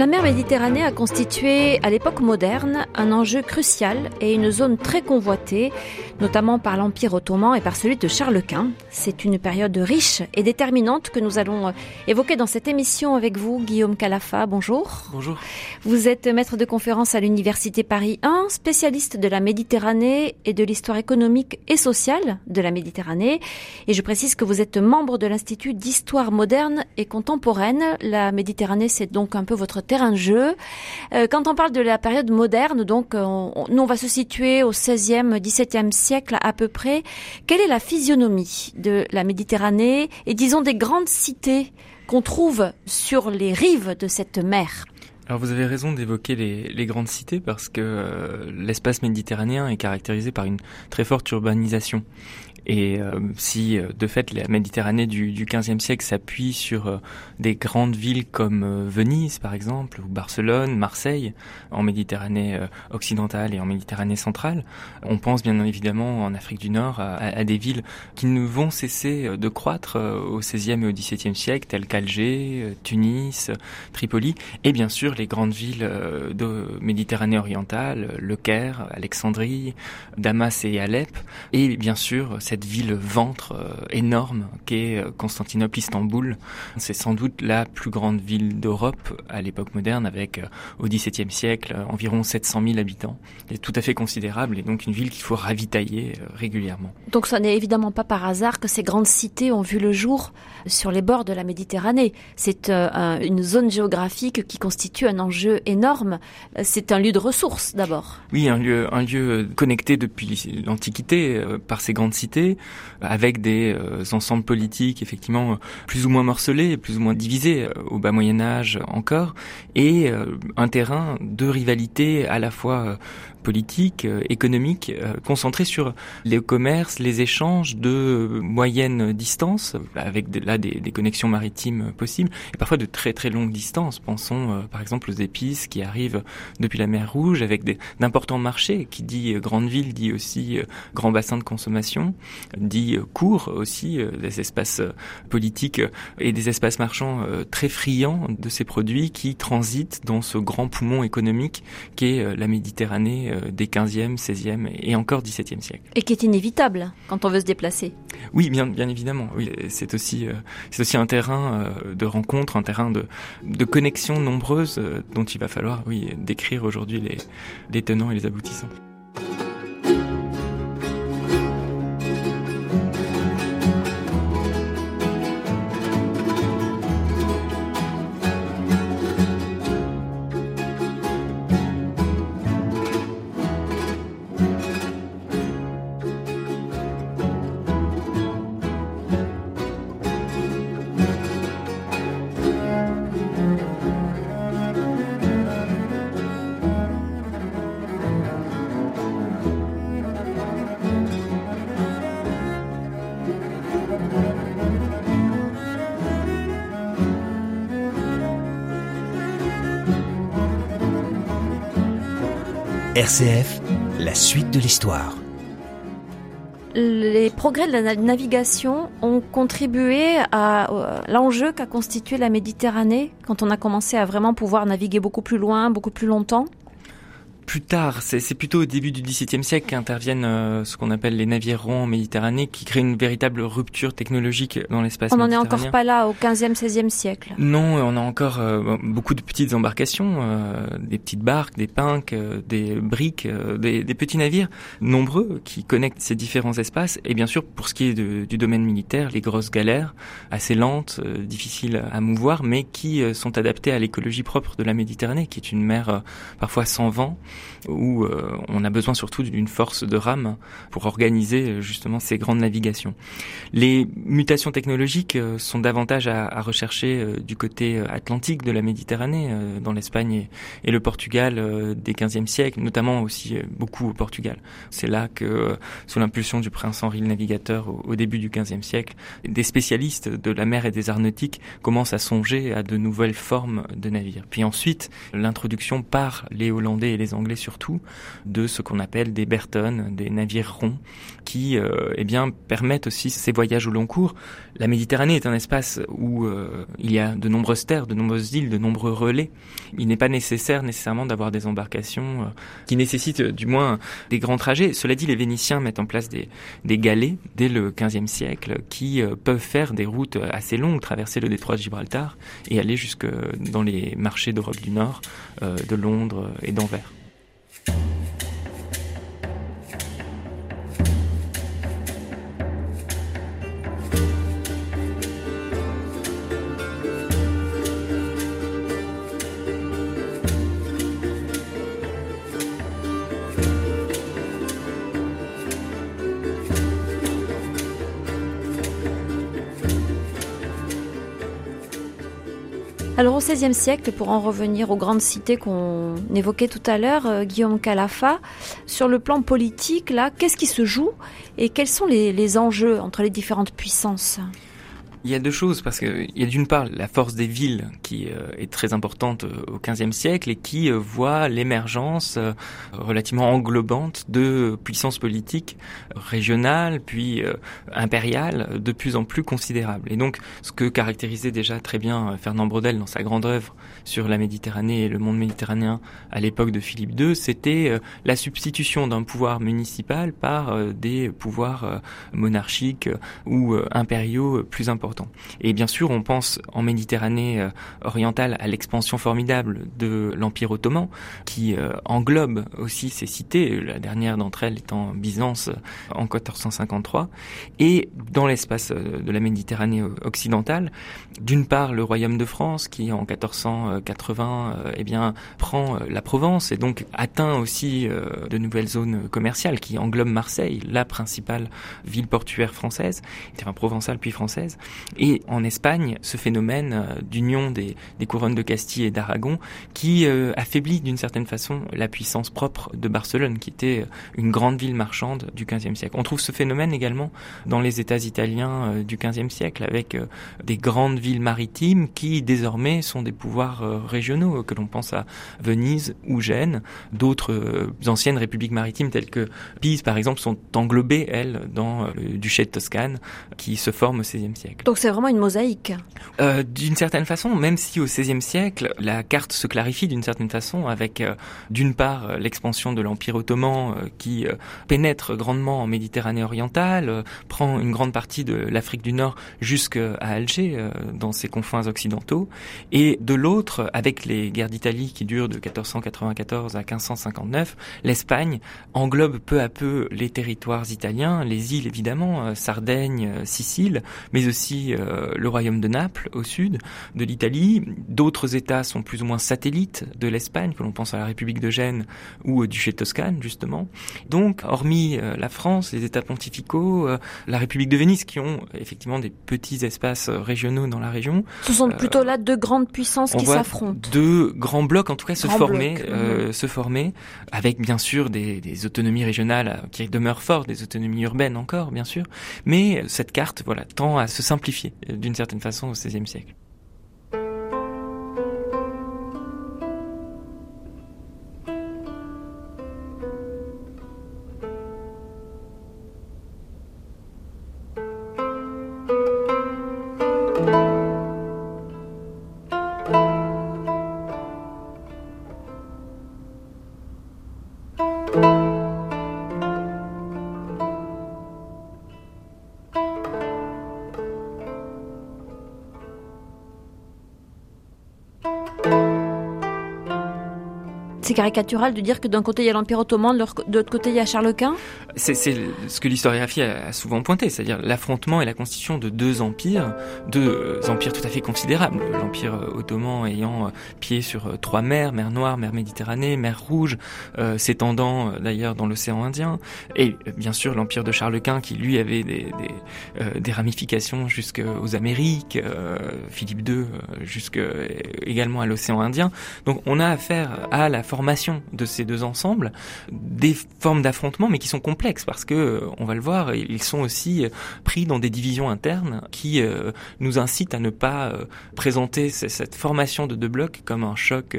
La mer Méditerranée a constitué à l'époque moderne un enjeu crucial et une zone très convoitée, notamment par l'Empire ottoman et par celui de Charles Quint. C'est une période riche et déterminante que nous allons évoquer dans cette émission avec vous, Guillaume Calafa. Bonjour. Bonjour. Vous êtes maître de conférence à l'Université Paris 1, spécialiste de la Méditerranée et de l'histoire économique et sociale de la Méditerranée. Et je précise que vous êtes membre de l'Institut d'histoire moderne et contemporaine. La Méditerranée, c'est donc un peu votre terrain de jeu. Euh, quand on parle de la période moderne, donc euh, on, nous on va se situer au 16e, 17e siècle à peu près. Quelle est la physionomie de la Méditerranée et disons des grandes cités qu'on trouve sur les rives de cette mer? Alors vous avez raison d'évoquer les, grandes cités parce que euh, l'espace méditerranéen est caractérisé par une très forte urbanisation. Et euh, si euh, de fait la Méditerranée du, du siècle s'appuie sur euh, des grandes villes comme Venise par exemple, ou Barcelone, Marseille, en Méditerranée occidentale et en Méditerranée centrale, on pense bien évidemment en Afrique du Nord à, à des villes qui ne vont cesser de croître au XVIe et au XVIIe siècle, telles qu'Alger, Tunis, Tripoli, et bien sûr les grandes villes de Méditerranée orientale, Le Caire, Alexandrie, Damas et Alep, et bien sûr cette ville ventre euh, énorme qu'est euh, Constantinople, Istanbul. C'est sans doute la plus grande ville d'Europe à l'époque moderne avec euh, au XVIIe siècle environ 700 000 habitants. C'est tout à fait considérable et donc une ville qu'il faut ravitailler régulièrement. Donc ce n'est évidemment pas par hasard que ces grandes cités ont vu le jour sur les bords de la Méditerranée. C'est une zone géographique qui constitue un enjeu énorme. C'est un lieu de ressources d'abord. Oui, un lieu, un lieu connecté depuis l'Antiquité par ces grandes cités avec des euh, ensembles politiques effectivement plus ou moins morcelés, plus ou moins divisés euh, au bas Moyen Âge encore, et euh, un terrain de rivalité à la fois politique, euh, économique, euh, concentré sur les commerces, les échanges de moyenne distance, avec là des, des, connexions maritimes possibles, et parfois de très très longues distances. Pensons euh, par exemple aux épices qui arrivent depuis la mer Rouge, avec d'importants marchés, qui dit grande ville, dit aussi grand bassin de consommation, dit cours aussi, des espaces politiques et des espaces marchands très friands de ces produits qui transitent dans ce grand poumon économique qu'est la Méditerranée euh, des 15e, 16e et encore 17e siècle. Et qui est inévitable quand on veut se déplacer. Oui, bien, bien évidemment. Oui, c'est aussi, euh, c'est aussi un terrain euh, de rencontre, un terrain de, de connexions nombreuses dont il va falloir, oui, décrire aujourd'hui les, les tenants et les aboutissants. RCF, la suite de l'histoire. Les progrès de la navigation ont contribué à euh, l'enjeu qu'a constitué la Méditerranée quand on a commencé à vraiment pouvoir naviguer beaucoup plus loin, beaucoup plus longtemps plus tard, c'est plutôt au début du XVIIe siècle qu'interviennent euh, ce qu'on appelle les navires ronds en Méditerranée, qui créent une véritable rupture technologique dans l'espace. On n'en est encore pas là au XVe, XVIe siècle. Non, on a encore euh, beaucoup de petites embarcations, euh, des petites barques, des pinques, des briques, des, des, petits navires nombreux qui connectent ces différents espaces. Et bien sûr, pour ce qui est de, du domaine militaire, les grosses galères, assez lentes, difficiles à mouvoir, mais qui sont adaptées à l'écologie propre de la Méditerranée, qui est une mer parfois sans vent où euh, on a besoin surtout d'une force de rame pour organiser euh, justement ces grandes navigations. Les mutations technologiques euh, sont davantage à, à rechercher du côté atlantique de la Méditerranée, dans l'Espagne et, le Portugal des 15e siècles, notamment aussi beaucoup au Portugal. C'est là que, sous l'impulsion du prince Henri le Navigateur au, début du 15e siècle, des spécialistes de la mer et des arts nautiques commencent à songer à de nouvelles formes de navires. Puis ensuite, l'introduction par les Hollandais et les Anglais anglais surtout, de ce qu'on appelle des Burton, des navires ronds, qui euh, eh bien permettent aussi ces voyages au long cours. La Méditerranée est un espace où euh, il y a de nombreuses terres, de nombreuses îles, de nombreux relais. Il n'est pas nécessaire nécessairement d'avoir des embarcations euh, qui nécessitent du moins des grands trajets. Cela dit, les Vénitiens mettent en place des, des galets dès le XVe siècle qui peuvent faire des routes assez longues, traverser le détroit de Gibraltar et aller jusque dans les marchés d'Europe du Nord, de Londres et d'Anvers. Au XVIe siècle, pour en revenir aux grandes cités qu'on évoquait tout à l'heure, euh, Guillaume Calafa, sur le plan politique, qu'est-ce qui se joue et quels sont les enjeux entre les différentes puissances? Il y a deux choses parce que il y a d'une part la force des villes qui euh, est très importante euh, au XVe siècle et qui euh, voit l'émergence relativement englobante de puissances politiques régionales puis impériales de plus en plus considérables. Et donc ce que caractérisait déjà très bien Fernand Braudel dans sa grande œuvre sur la Méditerranée et le monde méditerranéen à l'époque de Philippe II, c'était la substitution d'un pouvoir municipal par des pouvoirs monarchiques ou impériaux plus importants. Et bien sûr, on pense en Méditerranée euh, orientale à l'expansion formidable de l'Empire ottoman, qui euh, englobe aussi ces cités, la dernière d'entre elles étant Byzance euh, en 1453. Et dans l'espace de la Méditerranée occidentale, d'une part le royaume de France, qui en 1480 eh bien, prend la Provence et donc atteint aussi de nouvelles zones commerciales qui englobent Marseille, la principale ville portuaire française, enfin provençale puis française. Et en Espagne, ce phénomène euh, d'union des, couronnes de Castille et d'Aragon qui euh, affaiblit d'une certaine façon la puissance propre de Barcelone, qui était euh, une grande ville marchande du XVe siècle. On trouve ce phénomène également dans les États italiens du XVe siècle, avec des grandes villes maritimes qui désormais sont des pouvoirs régionaux, que l'on pense à Venise ou Gênes. D'autres anciennes républiques maritimes telles que Pise, par exemple, sont englobées, elles, dans le duché de Toscane, qui se forme au XVIe siècle c'est vraiment une mosaïque. Euh, d'une certaine façon, même si au XVIe siècle, la carte se clarifie d'une certaine façon avec, euh, d'une part, euh, l'expansion de l'Empire ottoman qui pénètre grandement en Méditerranée orientale, prend une grande partie de l'Afrique du Nord jusqu'à Alger, dans ses confins occidentaux, et de l'autre, avec les guerres d'Italie qui durent de 1494 à 1559, l'Espagne englobe peu à peu les territoires italiens, les îles évidemment, Sardaigne, Sicile, mais aussi euh, le royaume de Naples au sud de l'Italie. D'autres États sont plus ou moins satellites de l'Espagne, que l'on pense à la République de Gênes ou au duché de Toscane justement. Donc, hormis euh, la France, les États pontificaux, euh, la République de Venise, qui ont effectivement des petits espaces régionaux dans la région. Ce sont plutôt là deux grandes puissances qui s'affrontent. Deux grands blocs, en tout cas, se former, se former, avec bien sûr des, des autonomies régionales qui demeurent fortes, des autonomies urbaines encore, bien sûr. Mais cette carte, voilà, tend à se simplifier d'une certaine façon au XVIe siècle. C'est caricatural de dire que d'un côté il y a l'Empire ottoman, de l'autre côté il y a Charles Quint? C'est ce que l'historiographie a souvent pointé, c'est-à-dire l'affrontement et la constitution de deux empires, deux empires tout à fait considérables. L'Empire ottoman ayant euh, pied sur euh, trois mers, mer Noire, mer Méditerranée, mer Rouge, euh, s'étendant d'ailleurs dans l'océan Indien, et bien sûr l'Empire de Charles Quint qui lui avait des, des, des ramifications jusqu'aux Amériques, Philippe II jusque également à l'océan Indien. Donc on a affaire à la formation de ces deux ensembles, des formes d'affrontement, mais qui sont parce que, euh, on va le voir, ils sont aussi euh, pris dans des divisions internes qui euh, nous incitent à ne pas présenter cette formation de deux blocs comme un choc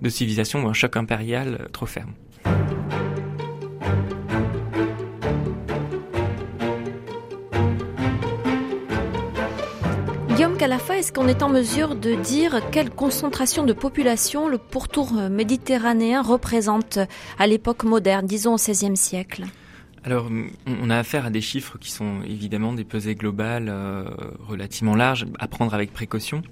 de civilisation ou un choc impérial trop ferme. Guillaume Calafa, est-ce qu'on est en mesure de dire quelle concentration de population le pourtour méditerranéen représente à l'époque moderne, disons au XVIe siècle? Alors, on a affaire à des chiffres qui sont évidemment des pesées globales euh, relativement larges, à prendre avec précaution,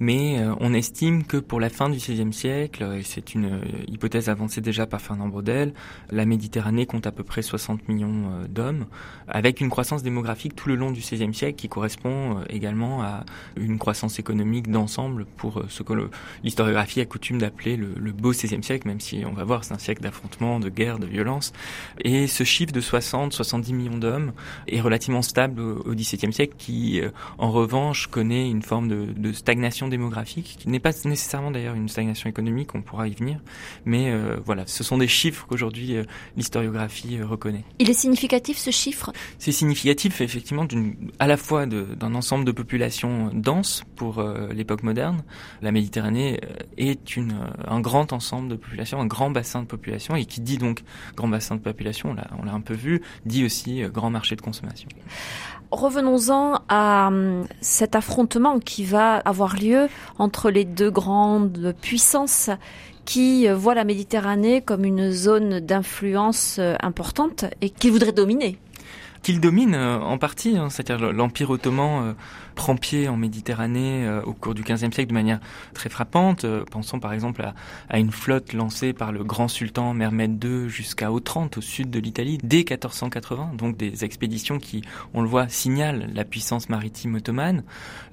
mais euh, on estime que pour la fin du XVIe siècle, et c'est une euh, hypothèse avancée déjà par Fernand Braudel, la Méditerranée compte à peu près 60 millions d'hommes, avec une croissance démographique tout le long du XVIe siècle qui correspond également à une croissance économique d'ensemble pour ce que l'historiographie a coutume d'appeler le, le, beau XVIe siècle, même si on va voir c'est un siècle d'affrontements, de guerres, de violences. Et ce chiffre de 60, 70 millions d'hommes est relativement stable au XVIIe siècle, qui euh, en revanche connaît une forme de, de stagnation démographique, qui n'est pas nécessairement d'ailleurs une stagnation économique, on pourra y venir, mais euh, voilà, ce sont des chiffres qu'aujourd'hui euh, l'historiographie reconnaît. Il est significatif ce chiffre? C'est significatif effectivement d'une, à la fois d'un ensemble de populations denses pour l'époque moderne. La Méditerranée est une, un grand ensemble de populations, un grand bassin de population, et qui dit donc grand bassin de population, on l'a un peu vu, dit aussi euh, grand marché de consommation. Revenons-en à hum, cet affrontement qui va avoir lieu entre les deux grandes puissances qui euh, voient la Méditerranée comme une zone d'influence euh, importante et qui voudraient dominer. Qu'il domine en partie, hein, c'est-à-dire l'Empire ottoman prend pied en Méditerranée euh, au cours du XVe siècle de manière très frappante. Euh, pensons par exemple à, à, une flotte lancée par le grand sultan Mehmed II jusqu'à Otrante, au sud de l'Italie, dès 1480. Donc des expéditions qui, on le voit, signalent la puissance maritime ottomane.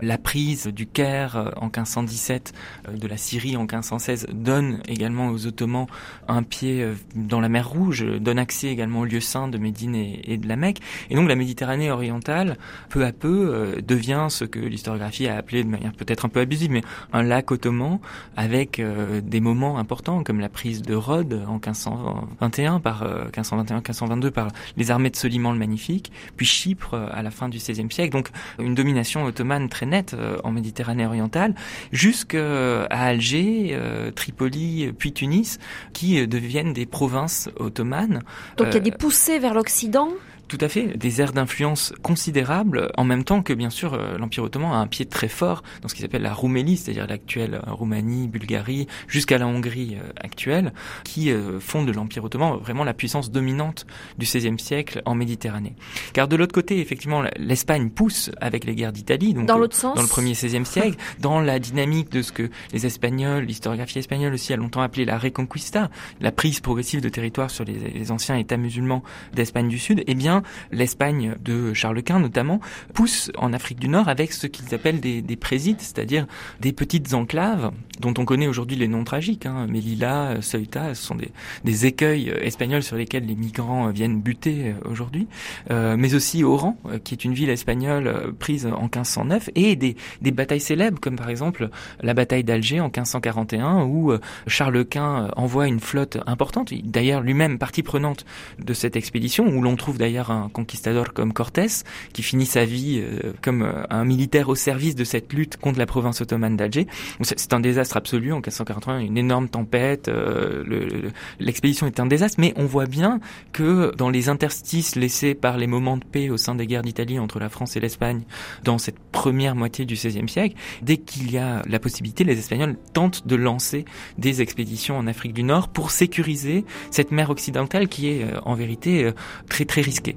La prise du Caire euh, en 1517, de la Syrie en 1516, donne également aux Ottomans un pied dans la mer Rouge, donne accès également aux lieux saints de Médine et, et de la Mecque. Et donc la Méditerranée orientale, peu à peu, devient ce que l'historiographie a appelé de manière peut-être un peu abusive, mais un lac ottoman avec euh, des moments importants comme la prise de Rhodes en 1521 par 1521-1522 euh, par les armées de Soliman le Magnifique, puis Chypre euh, à la fin du XVIe siècle. Donc une domination ottomane très nette en Méditerranée orientale, jusqu'à Alger, Tripoli, puis Tunis, qui deviennent des provinces ottomanes. Donc il y a des poussées vers l'Occident? Tout à fait, des aires d'influence considérables, en même temps que bien sûr euh, l'Empire ottoman a un pied très fort dans ce qui s'appelle la Roumélie, c'est-à-dire l'actuelle euh, Roumanie, Bulgarie, jusqu'à la Hongrie euh, actuelle, qui font de l'Empire ottoman vraiment la puissance dominante du XVIe siècle en Méditerranée. Car de l'autre côté, effectivement, l'Espagne pousse avec les guerres d'Italie, donc dans l'autre sens, dans le premier XVIe siècle, dans la dynamique de ce que les Espagnols, l'historiographie espagnole aussi a longtemps appelé la Reconquista, la prise progressive de territoire sur les, les anciens États musulmans d'Espagne du Sud, eh bien l'Espagne de Charles Quint notamment, pousse en Afrique du Nord avec ce qu'ils appellent des, des présides, c'est-à-dire des petites enclaves dont on connaît aujourd'hui les noms tragiques. Hein. Melilla, Ceuta, ce sont des, écueils espagnols sur lesquels les migrants viennent buter aujourd'hui, euh, mais aussi Oran, qui est une ville espagnole prise en 1509, et des batailles célèbres comme par exemple la bataille d'Alger en 1541 où Charles Quint envoie une flotte importante, d'ailleurs lui-même partie prenante de cette expédition, où l'on trouve d'ailleurs un conquistador comme Cortés, qui finit sa vie euh, comme euh, un militaire au service de cette lutte contre la province ottomane d'Alger. C'est un désastre absolu en 1581, une énorme tempête, euh, l'expédition est un désastre, mais on voit bien que dans les interstices laissés par les moments de paix au sein des guerres d'Italie entre la France et l'Espagne dans cette première moitié du XVIe siècle, dès qu'il y a la possibilité, les Espagnols tentent de lancer des expéditions en Afrique du Nord pour sécuriser cette mer occidentale qui est en vérité très très risquée.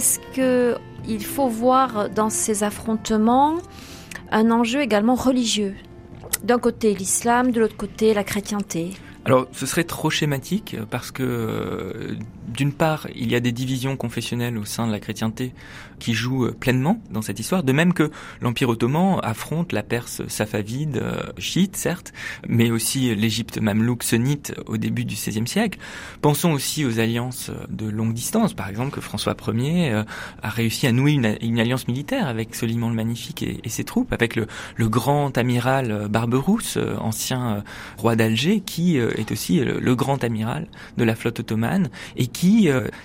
Est-ce que il faut voir dans ces affrontements un enjeu également religieux? D'un côté l'islam, de l'autre côté la chrétienté. Alors, ce serait trop schématique parce que d'une part, il y a des divisions confessionnelles au sein de la chrétienté qui jouent euh, pleinement dans cette histoire, de même que l'Empire ottoman affronte la Perse safavide, euh, chiite certes, mais aussi l'Égypte mamelouk sunnite au début du XVIe siècle. Pensons aussi aux alliances de longue distance, par exemple que François Ier euh, a réussi à nouer une, alliance militaire avec Soliman le Magnifique et, ses troupes, avec le, grand amiral Barberousse, ancien roi d'Alger, qui est aussi le, le, grand amiral de la flotte ottomane et qui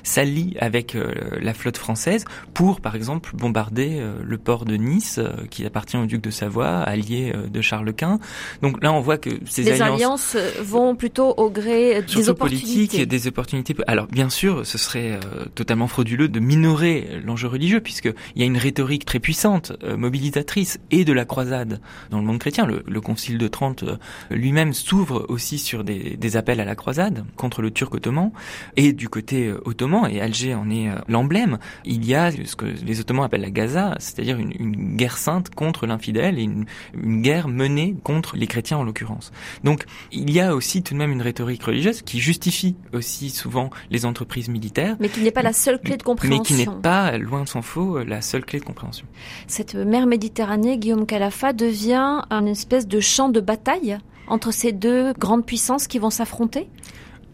s'allie avec la flotte française pour par exemple, bombarder euh, le port de Nice, euh, qui appartient au duc de Savoie, allié euh, de Charles Quint. Donc là, on voit que ces Les alliances, vont plutôt au gré des opportunités. des opportunités. Alors, bien sûr, ce serait totalement frauduleux de minorer l'enjeu religieux, puisqu'il y a une rhétorique très puissante, mobilisatrice, et de la croisade dans le monde chrétien. Le, Concile de Trente lui-même s'ouvre aussi sur des, des, appels à la croisade contre le Turc ottoman, et du côté ottoman, et Alger en est l'emblème, il y a ce que les Ottomans appellent la Gaza, c'est-à-dire une, une, guerre sainte contre l'infidèle et une, une, guerre menée contre les chrétiens en l'occurrence. Donc il y a aussi tout de même une rhétorique religieuse qui justifie aussi souvent les entreprises militaires. Mais qui n'est pas la seule clé de compréhension. Mais qui n'est pas, loin de s'en faut, la seule clé de compréhension. Cette mer Méditerranée, Guillaume Calafa, devient un espèce de champ de bataille entre ces deux grandes puissances qui vont s'affronter?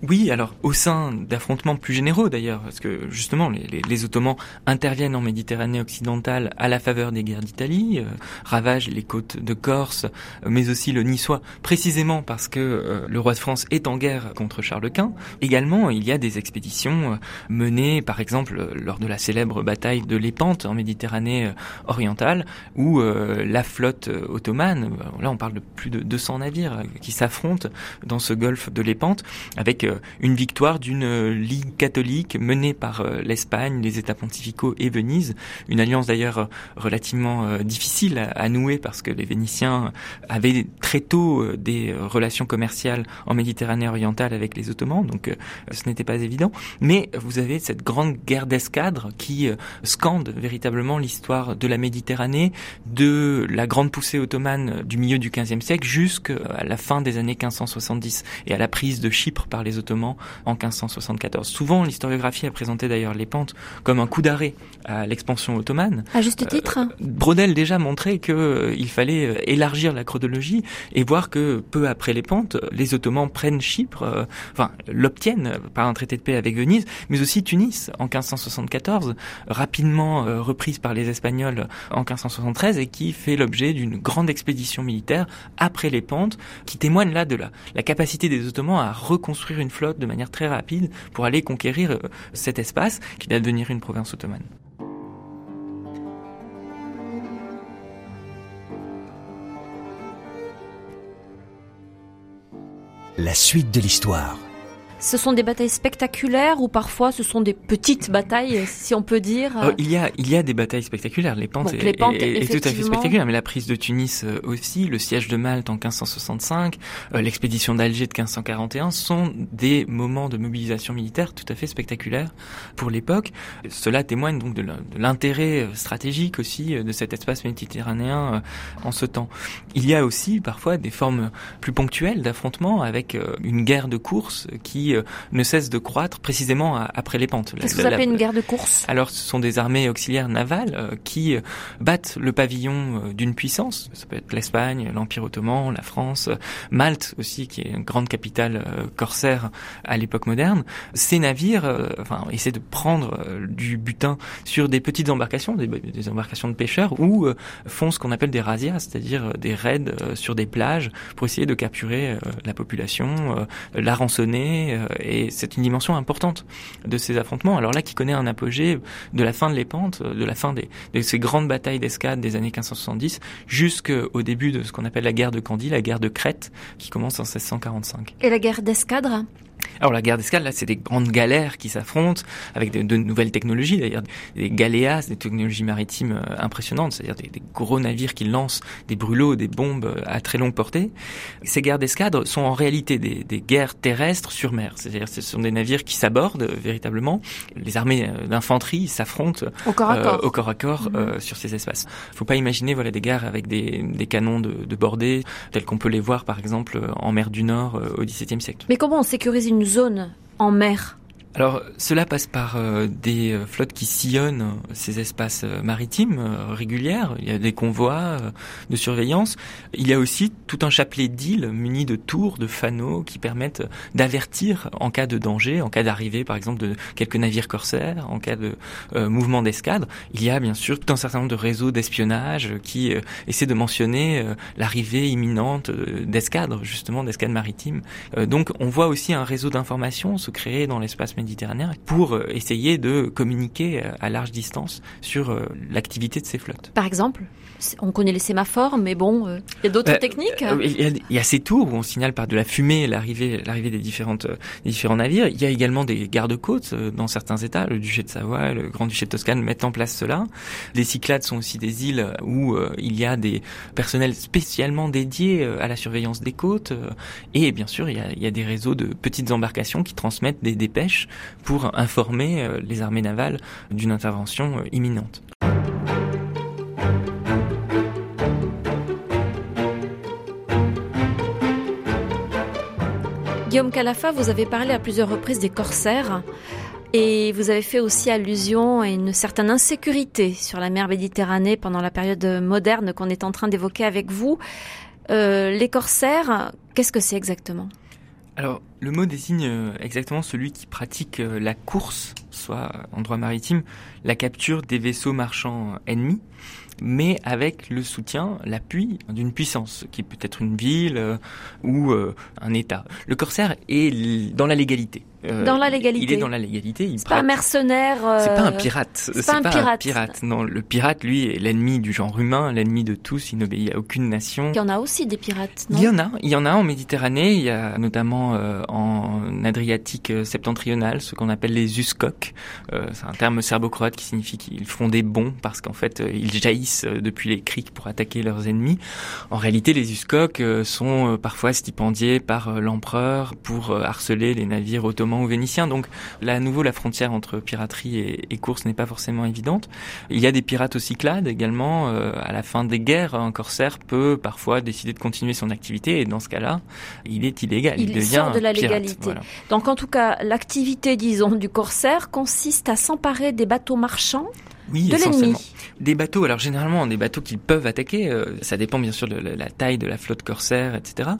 Oui, alors au sein d'affrontements plus généraux d'ailleurs, parce que justement les, les, Ottomans interviennent en Méditerranée occidentale à la faveur des guerres d'Italie, euh, ravagent les côtes de Corse, euh, mais aussi le Niçois, précisément parce que euh, le roi de France est en guerre contre Charles Quint. Également, il y a des expéditions menées, par exemple, lors de la célèbre bataille de Lépante en Méditerranée orientale, où la flotte ottomane, là on parle de plus de 200 navires qui s'affrontent dans ce golfe de Lépante, avec euh, une victoire d'une euh, ligue catholique menée par euh, l'Espagne, les États pontificaux et Venise. Une alliance d'ailleurs relativement difficile à, nouer parce que les Vénitiens avaient très tôt des relations commerciales en Méditerranée orientale avec les Ottomans, donc ce n'était pas évident. Mais vous avez cette grande guerre d'escadre qui scande véritablement l'histoire de la Méditerranée, de la grande poussée ottomane du milieu du XVe siècle jusqu'à la fin des années 1570 et à la prise de Chypre par les Ottomans en 1574. Souvent, l'historiographie a présenté d'ailleurs les pentes comme un coup d'arrêt à l'expansion ottomane. À juste titre. Euh, Brodel déjà montrait qu'il euh, il fallait euh, élargir la chronologie et voir que peu après les pentes, les Ottomans prennent Chypre, enfin l'obtiennent par un traité de paix avec Venise, mais aussi Tunis en 1574, rapidement reprise par les Espagnols en 1573 et qui fait l'objet d'une grande expédition militaire après les pentes, qui témoigne là de la, la capacité des Ottomans à reconstruire une flotte de manière très rapide pour aller conquérir euh, cet espace qui va devenir une province ottomane. La suite de l'histoire. Ce sont des batailles spectaculaires ou parfois ce sont des petites batailles, si on peut dire oh, Il y a il y a des batailles spectaculaires. Les pentes, est, tout à fait spectaculaire, mais la prise de Tunis euh, aussi, le siège de Malte en 1565, euh, l'expédition d'Alger de 1541 sont des moments de mobilisation militaire tout à fait spectaculaires pour l'époque. Cela témoigne donc de l'intérêt euh, stratégique aussi de cet espace méditerranéen en ce temps. Il y a aussi parfois des formes plus ponctuelles d'affrontements avec une guerre de course qui euh, ne cesse de croître précisément après les pentes. Qu'est-ce que vous appelez une guerre de course? Alors, ce sont des armées auxiliaires navales euh, qui euh, battent le pavillon d'une puissance. Ça peut être l'Espagne, l'Empire ottoman, la France, Malte aussi, qui est une grande capitale corsaire à l'époque moderne. Ces navires, enfin, essaient de prendre du butin sur des petites embarcations, des, embarcations de pêcheurs, ou font ce qu'on appelle des razzias, c'est-à-dire des raids sur des plages pour essayer de capturer la population, la rançonner et c'est une dimension importante de ces affrontements. Alors là, qui connaît un apogée de la fin de l'épante, de la fin de ces grandes batailles d'escadre des années 1570 jusqu'au début de ce qu'on appelle la guerre de Candie, la guerre de Crète, qui commence en 1645. Et la guerre d'escadre? Alors la guerre d'escale, là, c'est des grandes galères qui s'affrontent avec de, nouvelles technologies, d'ailleurs des galéas, des technologies maritimes euh, impressionnantes, c'est-à-dire des, gros navires qui lancent des brûlots, des bombes euh, à très longue portée. Ces guerres d'escadre sont en réalité des, guerres terrestres sur mer, c'est-à-dire ce sont des navires qui s'abordent euh, véritablement. Les armées d'infanterie s'affrontent au corps à corps, mhm. sur ces espaces. Il ne faut pas imaginer voilà des guerres avec des, canons de, de bordée tels qu'on peut les voir par exemple en mer du Nord au XVIIe siècle. Mais comment on sécurise une zone en mer alors cela passe par euh, des euh, flottes qui sillonnent euh, ces espaces maritimes régulières. Il y a des convois de surveillance. Il y a aussi tout un chapelet d'îles munies de tours, de fanaux qui permettent d'avertir en cas de danger, en cas d'arrivée par exemple de quelques navires corsaires, en cas de mouvement d'escadre. Il y a bien sûr tout un certain nombre de réseaux d'espionnage qui essaient de mentionner l'arrivée imminente d'escadres, justement d'escadres maritimes. donc on voit aussi un réseau d'information se créer dans l'espace méditerranéen pour euh, essayer de communiquer euh, à large distance sur euh, l'activité de ces flottes. Par exemple on connaît les sémaphores, mais bon, il y a d'autres techniques. Il y, a ces tours où on signale par de la fumée l'arrivée, l'arrivée des différentes, des différents navires. Il y a également des gardes-côtes dans certains États. Le duché de Savoie, le grand-duché de Toscane mettent en place cela. Les Cyclades sont aussi des îles où il y a des personnels spécialement dédiés à la surveillance des côtes. et bien sûr, il y, a, il y a des réseaux de petites embarcations qui transmettent des dépêches pour informer euh, les armées navales d'une intervention euh, imminente. Guillaume Calafa, vous avez parlé à plusieurs reprises des corsaires et vous avez fait aussi allusion à une certaine insécurité sur la mer Méditerranée pendant la période moderne qu'on est en train d'évoquer avec vous. Euh, les corsaires, qu'est-ce que c'est exactement? Alors, le mot désigne euh, exactement celui qui pratique euh, la course, soit en droit maritime, la capture des vaisseaux marchands ennemis, mais avec le soutien, l'appui d'une puissance, qui peut être une ville euh, ou un État. Le corsaire est dans la légalité. Euh, dans la légalité. Il est dans la légalité. C'est pas un mercenaire. C'est pas un pirate. C'est pas, un, pirate. Non, le pirate, lui, est l'ennemi du genre humain, l'ennemi de tous. Il n'obéit à aucune nation. Il y en a aussi des pirates. Non? Il y en a. Il y en a en Méditerranée. Il y a notamment euh, en Adriatique euh, septentrional ce qu'on appelle les uscoques. c'est un terme serbo-croate qui signifie qu'ils font des bons parce qu'en fait ils jaillissent depuis les criques pour attaquer leurs ennemis. En réalité, les uscoques sont parfois stipendiés par l'empereur pour harceler les navires ottomans aux Vénitiens. Donc là, à nouveau, la frontière entre piraterie et, course n'est pas forcément évidente. Il y a des pirates aux Cyclades également. Euh, à la fin des guerres, un corsaire peut parfois décider de continuer son activité et dans ce cas-là, il est illégal. Il, devient sort de la légalité. Donc en tout cas, l'activité, disons, du corsaire consiste à s'emparer des bateaux marchands oui, essentiellement. Des bateaux, alors généralement des bateaux qu'ils peuvent attaquer, euh, ça dépend bien sûr de la, taille de la flotte corsaire, etc.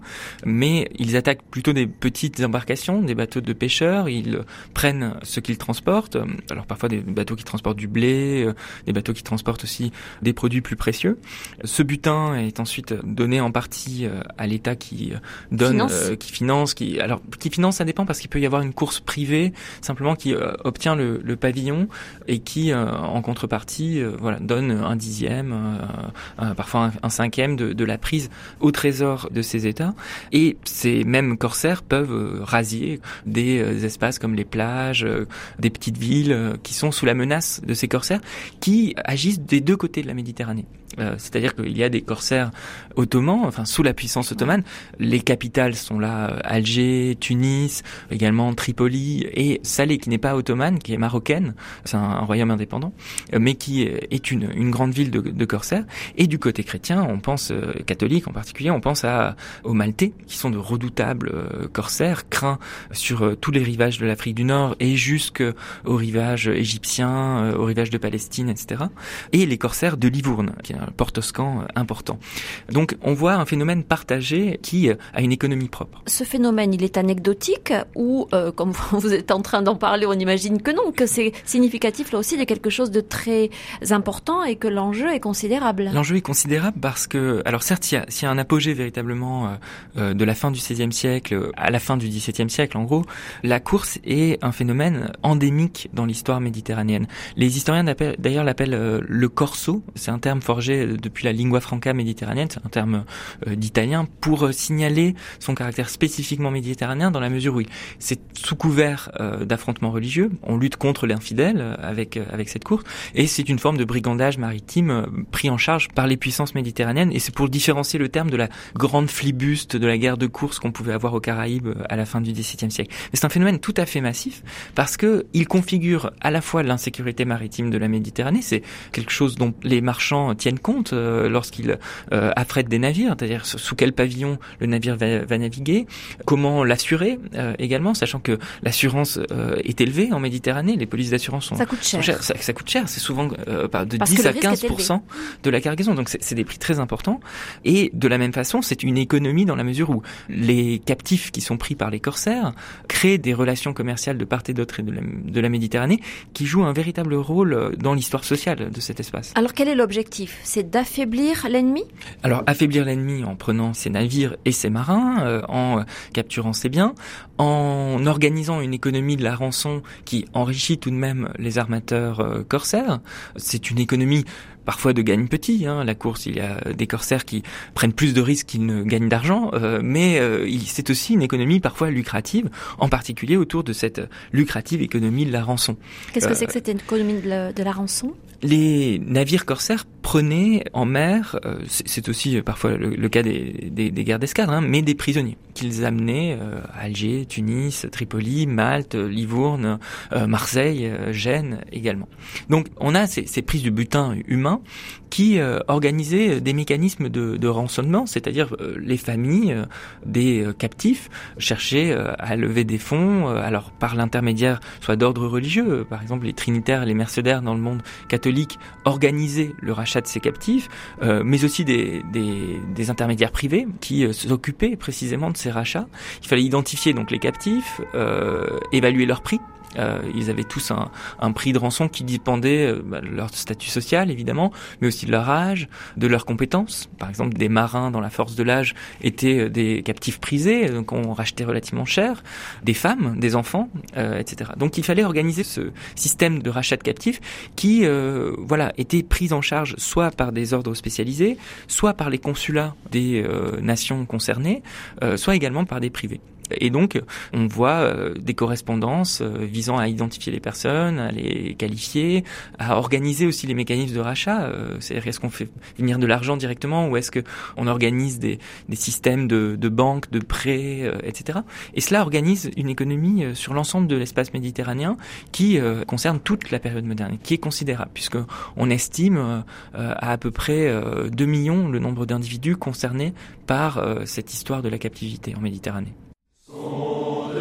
Mais ils attaquent plutôt des petites embarcations, des bateaux de pêcheurs, ils prennent ce qu'ils transportent, alors parfois des bateaux qui transportent du blé, euh, des bateaux qui transportent aussi des produits plus précieux. Ce butin est ensuite donné en partie euh, à l'État qui donne, finance. qui finance, qui alors qui finance, ça dépend parce qu'il peut y avoir une course privée simplement qui obtient le, le, pavillon et qui en contre partie euh, voilà, donne un dixième, euh, parfois un, cinquième de, la prise au trésor de ces États. Et ces mêmes corsaires peuvent euh, rasier des espaces comme les plages, des petites villes qui sont sous la menace de ces corsaires qui agissent des deux côtés de la Méditerranée. Euh, c'est-à-dire qu'il y a des corsaires ottomans, enfin sous la puissance ottomane. Les capitales sont là, euh, Alger, Tunis, également Tripoli et Salé, qui n'est pas ottomane, qui est marocaine, c'est un, royaume indépendant, euh, mais qui est une, une grande ville de, de, corsaires. Et du côté chrétien, on pense catholique en particulier, on pense à aux Maltais, qui sont de redoutables corsaires, craints sur tous les rivages de l'Afrique du Nord et jusqu'au rivage égyptien, au rivage de Palestine, etc. Et les corsaires de Livourne, qui un port toscan euh, important. Donc on voit un phénomène partagé qui euh, a une économie propre. Ce phénomène, il est anecdotique ou, euh, comme vous êtes en train d'en parler, on imagine que non, que c'est significatif là aussi de quelque chose de très important et que l'enjeu est considérable. L'enjeu est considérable parce que, alors certes, il y a, y a un apogée véritablement de la fin du XVIe siècle à la fin du XVIIe siècle, en gros, la course est un phénomène endémique dans l'histoire méditerranéenne. Les historiens d'ailleurs l'appellent le corso, c'est un terme forgé euh, depuis la lingua franca méditerranéenne, c'est un terme euh, d'italien, pour euh, signaler son caractère spécifiquement méditerranéen dans la mesure où c'est sous couvert d'affrontements religieux, on lutte contre l'infidèle avec avec cette course, et c'est une forme de brigandage maritime pris en charge par les puissances méditerranéennes, et c'est pour différencier le terme de la grande flibuste de la guerre de course qu'on pouvait avoir aux Caraïbes à la fin du XVIIe siècle. Mais c'est un phénomène tout à fait massif parce que il configure à la fois l'insécurité maritime de la Méditerranée, c'est quelque chose dont les marchands tiennent compte euh, lorsqu'ils euh, affrètent des navires, c'est-à-dire sous quel pavillon le navire va, naviguer, comment l'assurer euh, également, sachant que l'assurance est élevée en Méditerranée, les polices d'assurance sont, ça coûte cher, Ça, coûte cher, c'est souvent de 10 à 15 de la cargaison, donc c'est des prix très importants. Et de la même façon, c'est une économie dans la mesure où les captifs qui sont pris par les corsaires créent des relations commerciales de part et d'autre de la, de la Méditerranée qui jouent un véritable rôle dans l'histoire sociale de cet espace. Alors quel est l'objectif? C'est d'affaiblir l'ennemi? Alors affaiblir l'ennemi en prenant ses navires et ses marins, euh, en capturant ses biens, en organisant une économie de la rançon qui enrichit tout de même les armateurs euh, corsaires. C'est une économie parfois de gagne petit. Hein. La course, il y a des corsaires qui prennent plus de risques qu'ils ne gagnent d'argent, euh, mais euh, c'est aussi une économie parfois lucrative, en particulier autour de cette lucrative économie de la rançon. Qu'est-ce que c'est que cette économie de la rançon? Les navires corsaires prenaient en mer, euh, c'est aussi euh, parfois le, cas des, des, guerres d'escadre, hein, mais des prisonniers qu'ils amenaient euh, à Alger, Tunis, Tripoli, Malte, Livourne, Marseille, Gênes également. Donc on a ces, prises de butin humain qui organisaient des mécanismes de, rançonnement, c'est-à-dire les familles des captifs cherchaient à lever des fonds, alors par l'intermédiaire soit d'ordre religieux, par exemple les trinitaires, les mercenaires dans le monde catholique, organiser le rachat de ses captifs, euh, mais aussi des, des, intermédiaires privés qui euh, s'occupaient précisément de ces rachats. Il fallait identifier donc les captifs, euh, évaluer leur prix euh, ils avaient tous un, prix de rançon qui dépendait euh, bah, de leur statut social évidemment, mais aussi de leur âge, de leurs compétences. Par exemple, des marins dans la force de l'âge étaient euh, des captifs prisés, donc on rachetait relativement cher, des femmes, des enfants, etc. Donc il fallait organiser ce système de rachat de captifs qui, voilà, était pris en charge soit par des ordres spécialisés, soit par les consulats des nations concernées, soit également par des privés. Et donc, on voit euh, des correspondances euh, visant à identifier les personnes, à les qualifier, à organiser aussi les mécanismes de rachat. Euh, c'est-à-dire, est-ce qu'on fait venir de l'argent directement ou est-ce qu'on organise des, des systèmes de, de banques, de prêts, etc. Et cela organise une économie sur l'ensemble de l'espace méditerranéen qui concerne toute la période moderne, qui est considérable, puisque on estime à à peu près 2 millions le nombre d'individus concernés par cette histoire de la captivité en Méditerranée. So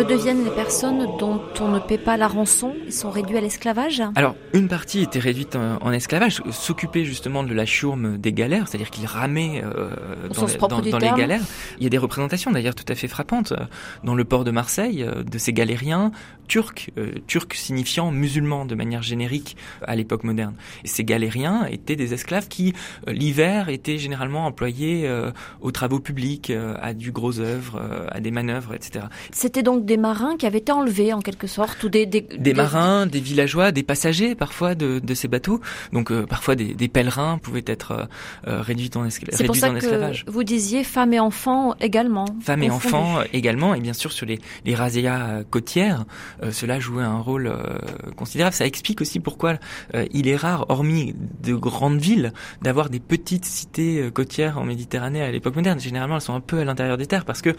Que deviennent les personnes dont on ne paie pas la rançon Ils sont réduits à l'esclavage Alors, une partie était réduite en, esclavage, s'occuper justement de la chourme des galères, c'est-à-dire qu'ils ramaient euh, dans, les, galères. Il y a des représentations d'ailleurs tout à fait frappantes euh, dans le port de Marseille euh, de ces galériens turcs, turcs signifiant musulmans de manière générique à l'époque moderne. Et ces galériens étaient des esclaves qui, l'hiver, étaient généralement employés aux travaux publics, à du gros œuvre, à des manœuvres, etc. C'était donc des marins qui avaient été enlevés en quelque sorte ou des des, des, marins, des villageois, des passagers parfois de, de ces bateaux. Donc euh, parfois des, des, pèlerins pouvaient être euh, euh réduits en, esclavage. C'est pour ça que vous disiez femmes et enfants également. Femmes et enfants également et bien sûr sur les les razzias côtières, euh, cela jouait un rôle considérable. Ça explique aussi pourquoi il est rare, hormis de grandes villes, d'avoir des petites cités côtières en Méditerranée à l'époque moderne. Généralement, elles sont un peu à l'intérieur des terres parce que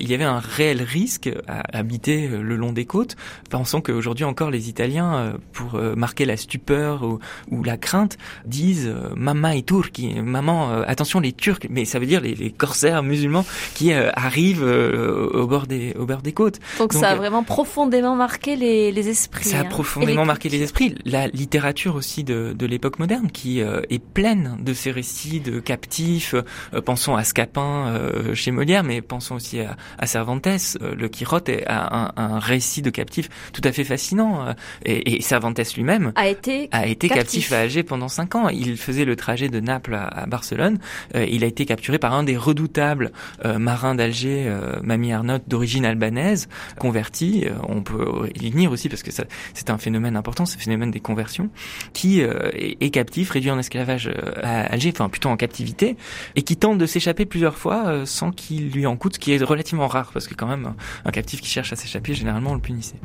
il y avait un réel risque à habiter euh, le long des côtes. Pensons qu'aujourd'hui encore les Italiens, euh, pour euh, marquer la stupeur ou, la crainte, disent "Mama et turchi", maman, attention les Turcs, mais ça veut dire les, corsaires musulmans qui arrivent au bord des au bord des côtes. Donc, ça a vraiment profondément marqué les, les esprits. Ça a hein. profondément marqué les esprits. La littérature aussi de, de l'époque moderne qui est pleine de ces récits de captifs. pensons à Scapin chez Molière, mais pensons aussi à, à Cervantes. le Quirote un, récit de captif tout à fait fascinant. Et, et Cervantes lui-même a été a été captif. à Alger pendant cinq ans. Il faisait le trajet de Naples à, Barcelone. il a été capturé par un des redoutables marins d'Alger, Mami Arnaud, d'origine albanaise, converti. on peut y venir aussi parce que c'est un phénomène important, ce phénomène des conversions, qui est, est captif, réduit en esclavage à Alger, enfin plutôt en captivité, et qui tente de s'échapper plusieurs fois euh, sans qu'il lui en coûte, ce qui est relativement rare, parce que quand même, un captif qui cherche à s'échapper, généralement on le punissait.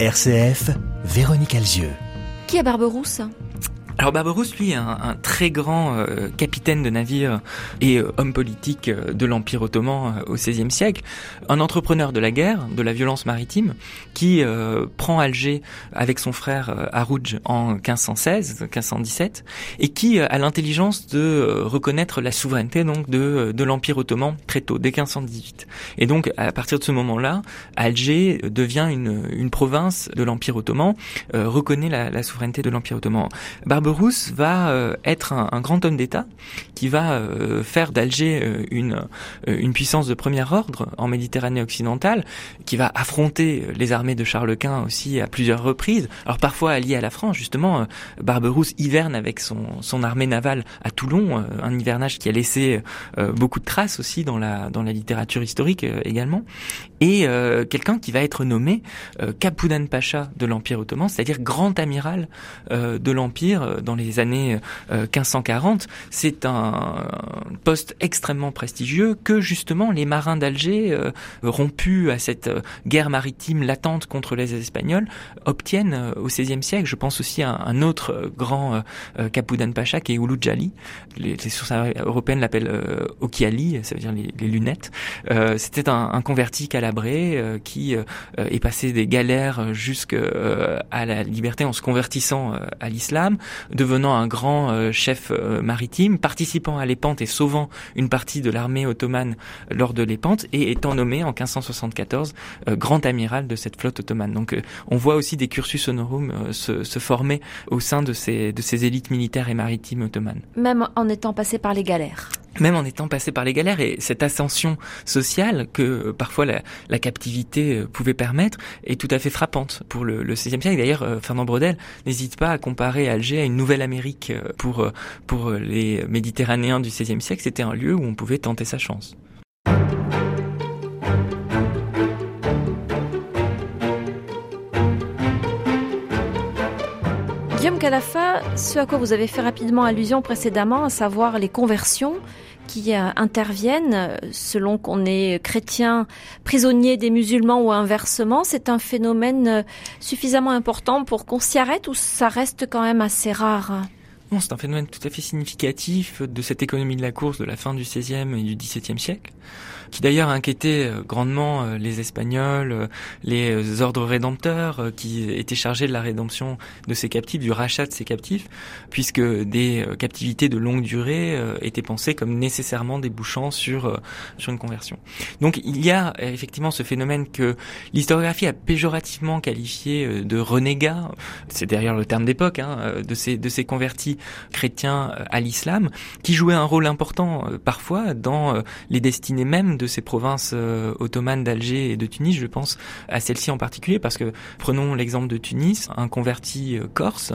RCF, Véronique Alzieux. Qui est Barberousse? Alors Barberousse, lui, est un, très grand euh, capitaine de navire et euh, homme politique euh, de l'Empire ottoman au XVIe siècle, un entrepreneur de la guerre, de la violence maritime, qui prend Alger avec son frère Harouj en 1516-1517 et qui a l'intelligence de reconnaître la souveraineté donc de, de l'Empire ottoman très tôt, dès 1518. Et donc à partir de ce moment-là, Alger devient une, une province de l'Empire ottoman, reconnaît la, souveraineté de l'Empire ottoman. Va euh, être un, grand homme d'État qui va euh, faire d'Alger euh, une, une puissance de premier ordre en Méditerranée occidentale, qui va affronter les armées de Charles Quint aussi à plusieurs reprises. Alors parfois allié à la France, justement, Barberousse hiverne avec son, son armée navale à Toulon, un hivernage qui a laissé beaucoup de traces aussi dans la, dans la littérature historique également. Et quelqu'un qui va être nommé Kapoudan Pacha de l'Empire ottoman, c'est-à-dire grand amiral de l'Empire euh, dans les années 1540, euh, c'est un poste extrêmement prestigieux que justement les marins d'Alger, euh, rompus à cette guerre maritime latente contre les Espagnols, obtiennent au XVIe siècle. Je pense aussi à un autre grand Kapoudan Pacha qui est Ouloud Jali. Les, sources européennes l'appellent Okiali, ça veut dire les, lunettes. C'était un, converti calabré qui est passé des galères jusqu'à la liberté en se convertissant à l'islam, devenant un grand euh, chef euh, maritime, participant à l'épante et sauvant une partie de l'armée ottomane lors de l'épante et étant nommé en 1574 euh, grand amiral de cette flotte ottomane. Donc on voit aussi des cursus honorum se, se, former au sein de ces, de ces élites militaires et maritimes ottomanes. Même en étant passé par les galères même en étant passé par les galères et cette ascension sociale que euh, parfois la, captivité euh, pouvait permettre est tout à fait frappante pour le, le XVIe siècle. D'ailleurs, euh, Fernand Brodel n'hésite pas à comparer Alger à une nouvelle Amérique pour pour les Méditerranéens du XVIe siècle. C'était un lieu où on pouvait tenter sa chance. Guillaume Calafa, ce à quoi vous avez fait rapidement allusion précédemment, à savoir les conversions qui euh, interviennent selon qu'on est chrétien, prisonnier des musulmans ou inversement, c'est un phénomène euh, suffisamment important pour qu'on s'y arrête ou ça reste quand même assez rare? Non, c'est un phénomène tout à fait significatif de cette économie de la course de la fin du XVIe et du XVIIe siècle qui d'ailleurs inquiétait euh, grandement euh, les Espagnols, euh, les ordres rédempteurs qui étaient chargés de la rédemption de ces captifs, du rachat de ces captifs, puisque des captivités de longue durée étaient pensées comme nécessairement débouchant sur sur une conversion. Donc il y a effectivement ce phénomène que l'historiographie a péjorativement qualifié de renégat, c'est derrière le terme d'époque, hein, de ces de ces convertis chrétiens à l'islam, qui jouaient un rôle important parfois dans les destinées mêmes de de ces provinces euh, ottomanes d'Alger et de Tunis, je pense à celle-ci en particulier, parce que prenons l'exemple de Tunis, un converti euh, corse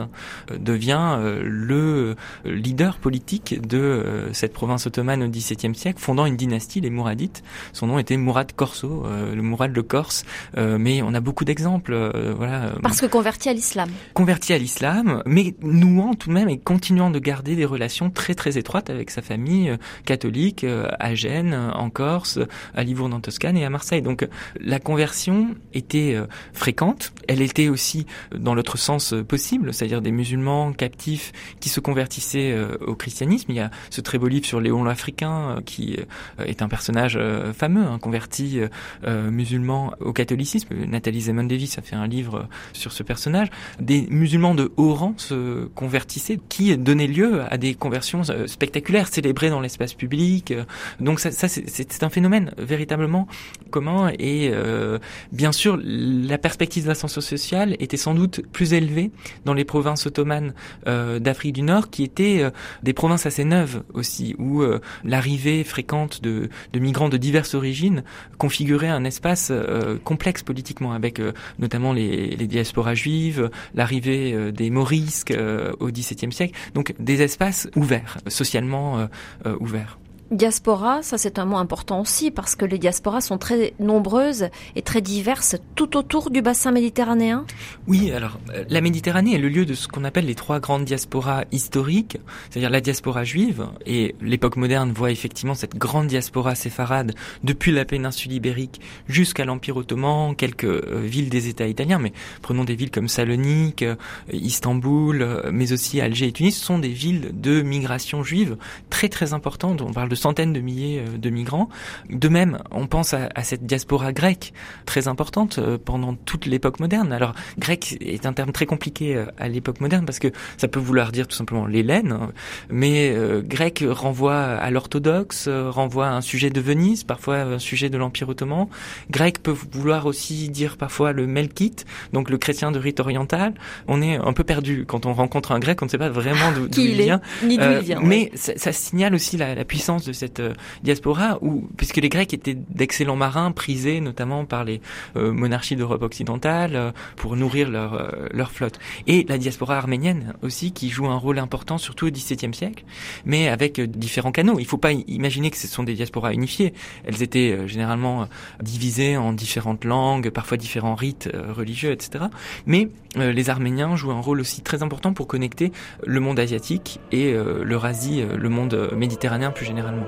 euh, devient le leader politique de cette province ottomane au XVIIe siècle, fondant une dynastie, les Mouradites. Son nom était Mourad Corso, le Mourad le Corse, mais on a beaucoup d'exemples. voilà. Parce que converti à l'islam. Converti à l'islam, mais nouant tout de même et continuant de garder des relations très très étroites avec sa famille catholique à Gênes, en Corse, à Livourne en Toscane et à Marseille. Donc la conversion était euh, fréquente. Elle était aussi dans l'autre sens euh, possible, c'est-à-dire des musulmans captifs qui se convertissaient euh, au christianisme. Il y a ce très beau livre sur Léon l'Africain qui est un personnage fameux, un converti musulman au catholicisme. Nathalie Zemon Davis a fait un livre sur ce personnage. Des musulmans de haut rang se convertissaient qui donnait lieu à des conversions spectaculaires, célébrées dans l'espace public. Donc ça, c'est un phénomène véritablement commun et bien sûr la perspective de l'ascension sociale était sans doute plus élevée dans les provinces ottomanes d'Afrique du Nord qui étaient des provinces assez neuves aussi où l'arrivée fréquente de, de migrants de diverses origines configurait un espace complexe politiquement avec notamment les, les diasporas juives, l'arrivée euh, des morisques euh, au XVIIe siècle, donc des espaces ouverts, socialement euh, ouverts. Diaspora, ça c'est un mot important aussi parce que les diasporas sont très nombreuses et très diverses tout autour du bassin méditerranéen. Oui, alors euh, la Méditerranée est le lieu de ce qu'on appelle les trois grandes diasporas historiques, c'est-à-dire la diaspora juive et l'époque moderne voit effectivement cette grande diaspora séfarade depuis la péninsule ibérique jusqu'à l'Empire ottoman, quelques euh, villes des États italiens, mais prenons des villes comme Salonique, euh, Istanbul, mais aussi Alger et Tunis, sont des villes de migration juive très très importantes. On parle de centaines de milliers euh, de migrants. De même, on pense à, cette diaspora grecque très importante euh, pendant toute l'époque moderne. Alors, grec est un terme très compliqué euh, à l'époque moderne parce que ça peut vouloir dire tout simplement l'Hélène, mais grec renvoie à l'orthodoxe, renvoie à un sujet de Venise, parfois un sujet de l'Empire ottoman. Grec peut vouloir aussi dire parfois le melkite, donc le chrétien de rite oriental. On est un peu perdu quand on rencontre un grec, on ne sait pas vraiment d'où il, vient. Ni d'où il vient. Mais ça, ça, signale aussi la, la puissance de de cette euh, diaspora, où, puisque les Grecs étaient d'excellents marins, prisés notamment par les euh, monarchies d'Europe occidentale euh, pour nourrir leur, leur flotte. Et la diaspora arménienne aussi, qui joue un rôle important, surtout au XVIIe siècle, mais avec différents canaux. Il ne faut pas imaginer que ce sont des diasporas unifiées. Elles étaient généralement divisées en différentes langues, parfois différents rites religieux, etc. Mais les Arméniens jouent un rôle aussi très important pour connecter le monde asiatique et l'Eurasie, le monde méditerranéen plus généralement.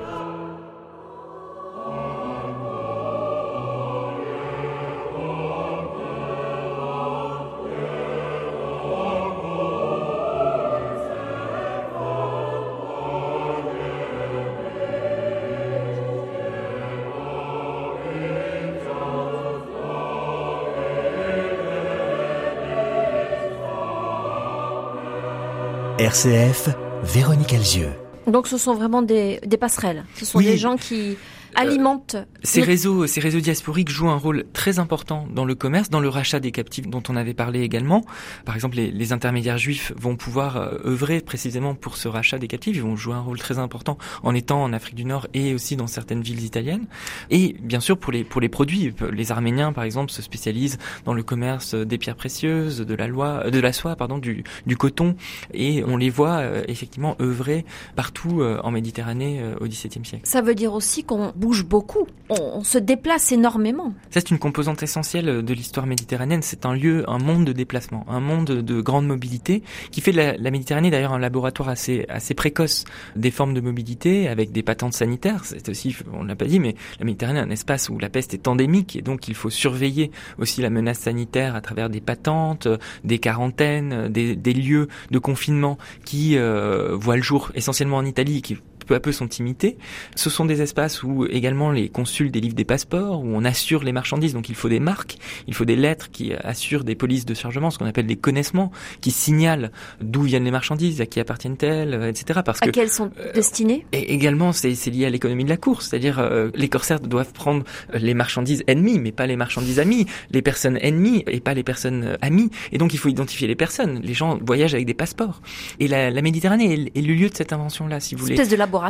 RCF, Véronique Alzieux. Donc ce sont vraiment des, des passerelles. Ce sont des gens qui alimente. Ces réseaux, ces réseaux diasporiques jouent un rôle très important dans le commerce, dans le rachat des captifs dont on avait parlé également. Par exemple, les, les intermédiaires juifs vont pouvoir euh, œuvrer précisément pour ce rachat des captifs. Ils vont jouer un rôle très important en étant en Afrique du Nord et aussi dans certaines villes italiennes. Et bien sûr pour les pour les produits, les Arméniens par exemple se spécialisent dans le commerce des pierres précieuses, de la loi, de la soie, pardon, du, du coton, et on les voit euh, effectivement œuvrer partout euh, en Méditerranée au XVIIe siècle. Ça veut dire aussi qu'on bouge beaucoup. On, se déplace énormément. C'est une composante essentielle de l'histoire méditerranéenne. C'est un lieu, un monde de déplacement, un monde de grande mobilité qui fait de la, Méditerranée d'ailleurs un laboratoire assez assez précoce des formes de mobilité avec des patentes sanitaires. C'est aussi, on l'a pas dit, mais la Méditerranée est un espace où la peste est endémique et donc il faut surveiller aussi la menace sanitaire à travers des patentes, des quarantaines, des, lieux de confinement qui euh, voient le jour essentiellement en Italie, qui peu à peu sont imités. Ce sont des espaces où également les consuls délivrent des passeports, où on assure les marchandises. Donc il faut des marques, il faut des lettres qui assurent des polices de chargement, ce qu'on appelle des connaissements, qui signalent d'où viennent les marchandises, à qui appartiennent-elles, euh, etc. Parce à quelles sont euh, destinées? Et également, c'est lié à l'économie de la course, c'est-à-dire euh, les corsaires doivent prendre les marchandises ennemies, mais pas les marchandises amies, les personnes ennemies et pas les personnes amies. Et donc il faut identifier les personnes. Les gens voyagent avec des passeports. Et la, la Méditerranée est, le lieu de cette invention-là, si vous voulez. Espèce de laboratoire.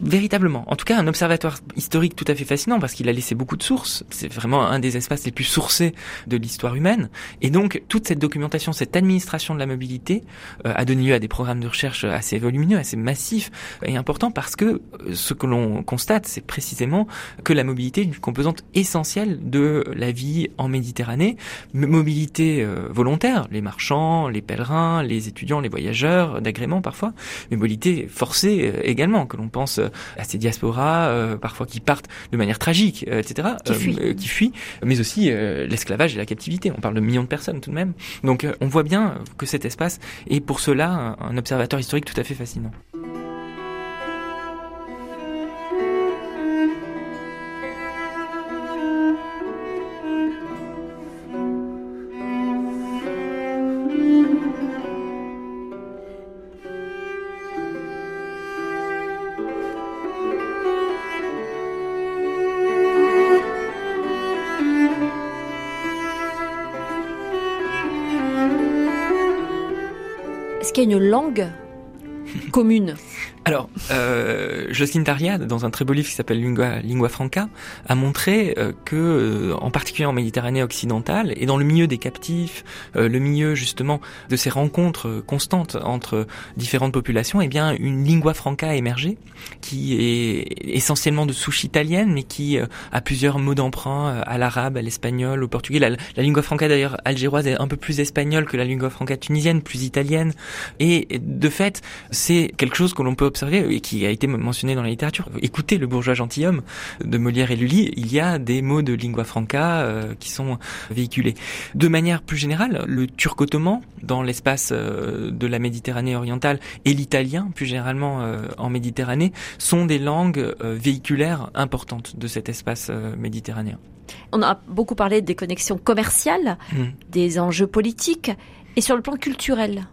Véritablement. En tout cas, un observatoire historique tout à fait fascinant parce qu'il a laissé beaucoup de sources. C'est vraiment un des espaces les plus sourcés de l'histoire humaine. Et donc, toute cette documentation, cette administration de la mobilité euh, a donné lieu à des programmes de recherche assez volumineux, assez massifs et importants parce que euh, ce que l'on constate, c'est précisément que la mobilité est une composante essentielle de la vie en Méditerranée. Mobilité euh, volontaire, les marchands, les pèlerins, les étudiants, les voyageurs d'agrément parfois, mais mobilité forcée également que l'on pense euh, à ces diasporas, euh, parfois qui partent de manière tragique, euh, etc., qui fuient. qui fuient, mais aussi l'esclavage et la captivité. On parle de millions de personnes tout de même. Donc on voit bien que cet espace est pour cela un observateur historique tout à fait fascinant. Une langue commune alors, euh, Jocelyne Taria, dans un très beau livre qui s'appelle Lingua, Lingua Franca, a montré euh, que, euh, en particulier en Méditerranée occidentale et dans le milieu des captifs, euh, le milieu justement de ces rencontres constantes entre différentes populations, eh bien, une lingua franca a émergé, qui est essentiellement de souche italienne, mais qui a plusieurs mots d'emprunt à l'arabe, à l'espagnol, au portugais. La, la lingua franca d'ailleurs algéroise est un peu plus espagnole que la lingua franca tunisienne, plus italienne, et de fait, c'est quelque chose que l'on peut observer et qui a été mentionné dans la littérature. Écoutez le bourgeois gentilhomme de Molière et Lully, il y a des mots de lingua franca euh, qui sont véhiculés. De manière plus générale, le turc ottoman dans l'espace euh, de la Méditerranée orientale et l'italien plus généralement euh, en Méditerranée sont des langues véhiculaires importantes de cet espace méditerranéen. On a beaucoup parlé des connexions commerciales, mmh. des enjeux politiques et sur le plan culturel.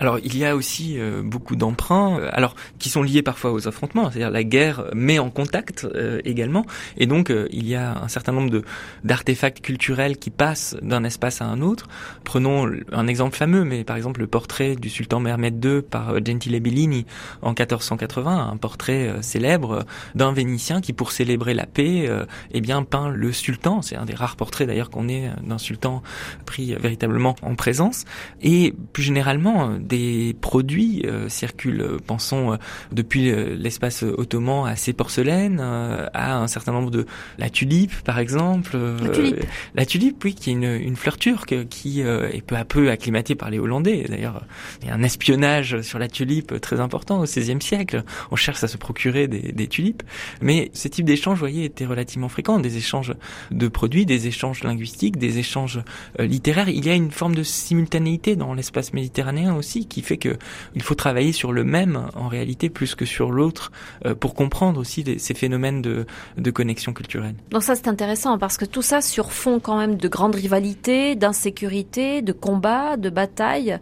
Alors il y a aussi euh, beaucoup d'emprunts, euh, alors qui sont liés parfois aux affrontements, c'est-à-dire la guerre met en contact euh, également, et donc il y a un certain nombre de d'artefacts culturels qui passent d'un espace à un autre. Prenons un exemple fameux, mais par exemple le portrait du sultan Mehmed II par Gentile Bellini en 1480, un portrait célèbre d'un Vénitien qui, pour célébrer la paix, eh bien peint le sultan. C'est un des rares portraits d'ailleurs qu'on ait d'un sultan pris véritablement en présence, et plus généralement des produits euh, circulent. Euh, pensons euh, depuis l'espace ottoman à ces porcelaines, à un certain nombre de la tulipe par exemple. La tulipe. La tulipe, oui, qui est une, une fleur turque qui est peu à peu acclimatée par les Hollandais. D'ailleurs, il y a un espionnage sur la tulipe très important au XVIe siècle. On cherche à se procurer des, des tulipes, mais ce type d'échange, vous voyez, était relativement fréquent. Des échanges de produits, des échanges linguistiques, des échanges littéraires. Il y a une forme de simultanéité dans l'espace méditerranéen aussi qui fait que il faut travailler sur le même en réalité plus que sur l'autre euh, pour comprendre aussi ces phénomènes de, de connexion culturelle. Donc ça c'est intéressant parce que tout ça sur fond quand même de grandes rivalités, d'insécurité, de combats, de batailles,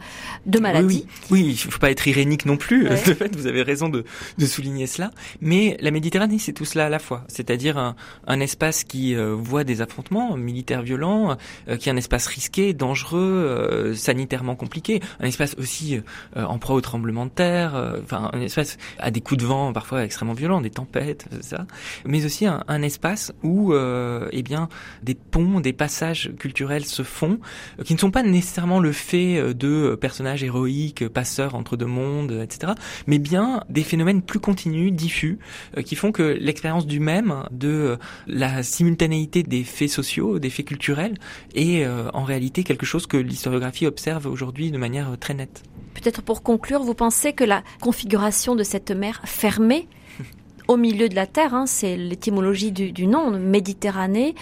de maladies. Oui, oui. il faut pas être irénique non plus. De fait, vous avez raison de, de souligner cela. Mais la Méditerranée, c'est tout cela à la fois. C'est-à-dire un, un, espace qui euh, voit des affrontements militaires violents, euh, qui est un espace risqué, dangereux, sanitairement compliqué, un espace aussi euh, en proie au tremblement de terre, euh, enfin un espace à des coups de vent parfois extrêmement violents, des tempêtes, ça, mais aussi un, un espace où euh, eh bien des ponts, des passages culturels se font, qui ne sont pas nécessairement le fait de personnages héroïques, passeurs entre deux mondes, etc., mais bien des phénomènes plus continus, diffus, qui font que l'expérience du même, de la simultanéité des faits sociaux, des faits culturels, est en réalité quelque chose que l'historiographie observe aujourd'hui de manière très nette. Peut-être pour conclure, vous pensez que la configuration de cette mer fermée au milieu de la Terre, hein, c'est l'étymologie du, du, nom, Méditerranée,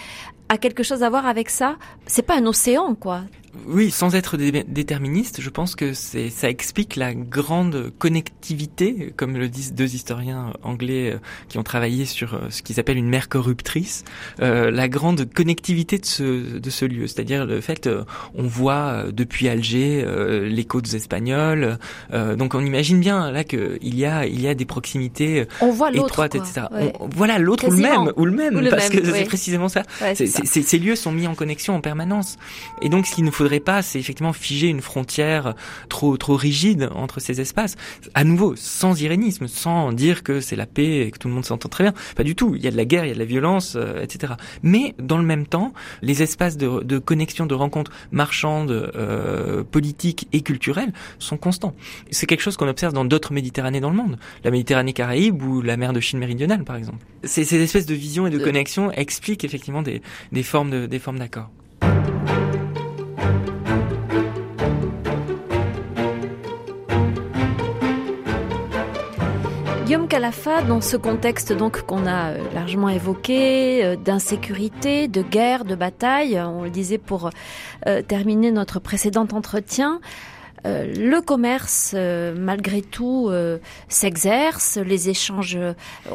a quelque chose à voir avec ça? C'est pas un océan, quoi. Oui, sans être déterministe, je pense que c'est ça explique la grande connectivité, comme le disent deux historiens anglais euh, qui ont travaillé sur euh, ce qu'ils appellent une mer corruptrice, euh, la grande connectivité de ce de ce lieu, c'est-à-dire le fait on voit depuis Alger les côtes espagnoles, donc on imagine bien là que il y a il y a des proximités on voit étroites, etc. voilà l'autre ou le même ou le même, parce que c'est précisément ça. ces lieux sont mis en connexion en permanence, et donc ce qui nous faudrait pas, c'est effectivement figer une frontière trop trop rigide entre ces espaces. À nouveau, sans irénisme, sans dire que c'est la paix et que tout le monde s'entend très bien. Pas du tout. Il y a de la guerre, il y a de la violence, euh, etc. Mais dans le même temps, les espaces de, de connexion, de rencontres marchandes, euh, politiques et culturelles sont constants. C'est quelque chose qu'on observe dans d'autres Méditerranées dans le monde. La Méditerranée Caraïbe ou la mer de Chine méridionale, par exemple. Ces, ces espèces de visions et de connexions expliquent effectivement des, des formes de, des formes d'accord. Guillaume Calafa, dans ce contexte donc qu'on a euh, largement évoqué, euh, d'insécurité, de guerre, de bataille, on le disait pour euh, terminer notre précédent entretien, le commerce, malgré tout, s'exerce, les échanges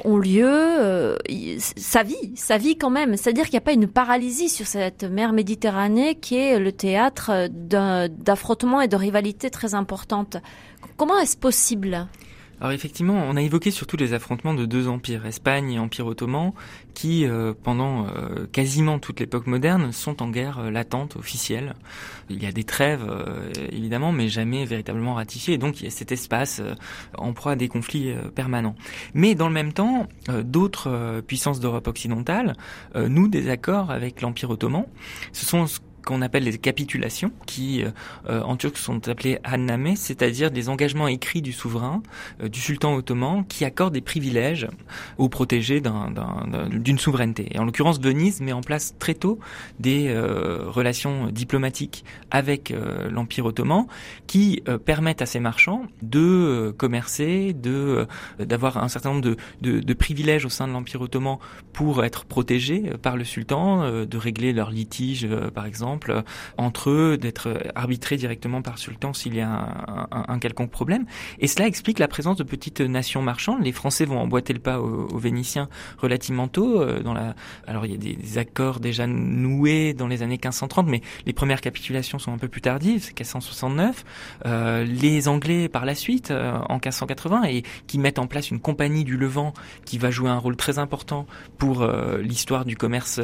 ont lieu, ça vit, ça vit quand même. C'est-à-dire qu'il n'y a pas une paralysie sur cette mer Méditerranée qui est le théâtre d'affrontements et de rivalités très importantes. Comment est-ce possible? Alors effectivement, on a évoqué surtout les affrontements de deux empires, Espagne et Empire ottoman, qui euh, pendant euh, quasiment toute l'époque moderne sont en guerre euh, latente, officielle. Il y a des trêves évidemment, mais jamais véritablement ratifiées. Et donc il y a cet espace en proie à des conflits permanents. Mais dans le même temps, d'autres puissances d'Europe occidentale nouent des accords avec l'Empire ottoman. Ce sont qu'on appelle les capitulations, qui euh, en turc sont appelées anname, c'est-à-dire des engagements écrits du souverain, euh, du sultan ottoman, qui accordent des privilèges aux protégés d'une souveraineté. Et en l'occurrence, Venise met en place très tôt des euh, relations diplomatiques avec l'Empire ottoman, qui permettent à ces marchands de commercer, de d'avoir un certain nombre de, de, de privilèges au sein de l'Empire ottoman pour être protégés par le sultan, de régler leurs litiges, par exemple euh, entre eux, d'être arbitrés directement par sultan s'il y a un, quelconque problème. Et cela explique la présence de petites nations marchandes. Les Français vont emboîter le pas aux, Vénitiens relativement tôt. Euh, dans la... Alors il y a des, accords déjà noués dans les années 1530, mais les premières capitulations sont un peu plus tardives, c'est 1569. Euh, les Anglais par la suite, en 1580, et qui mettent en place une compagnie du Levant qui va jouer un rôle très important pour l'histoire du commerce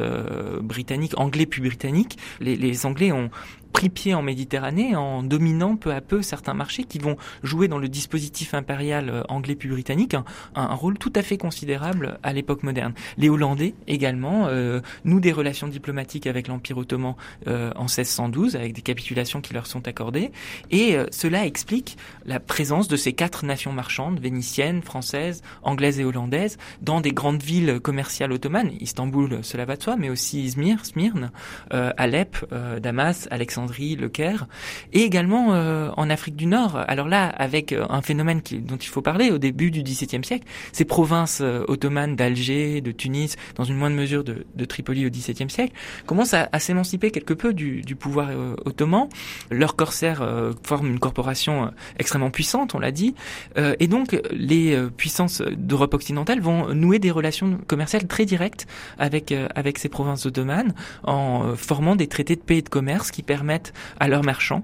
britannique, anglais puis britannique. Les, les Anglais ont pris pied en Méditerranée en dominant peu à peu certains marchés qui vont jouer dans le dispositif impérial euh, anglais puis britannique un, rôle tout à fait considérable à l'époque moderne. Les Hollandais également euh, nouent des relations diplomatiques avec l'Empire ottoman euh, en 1612 avec des capitulations qui leur sont accordées et euh, cela explique la présence de ces quatre nations marchandes vénitiennes, françaises, anglaises et hollandaises dans des grandes villes commerciales ottomanes, Istanbul, cela va de soi, mais aussi Izmir, Smyrne, Alep, Damas, Alexandrie le Caire, et également euh, en Afrique du Nord. Alors là, avec euh, un phénomène qui, dont il faut parler au début du XVIIe siècle, ces provinces euh, ottomanes d'Alger, de Tunis, dans une moindre mesure de, de Tripoli au XVIIe siècle, commencent à, à s'émanciper quelque peu du, du pouvoir ottoman. Leurs corsaires forment une corporation extrêmement puissante, on l'a dit, et donc les puissances d'Europe occidentale vont nouer des relations commerciales très directes avec avec ces provinces ottomanes en formant des traités de paix et de commerce qui permettent à leurs marchands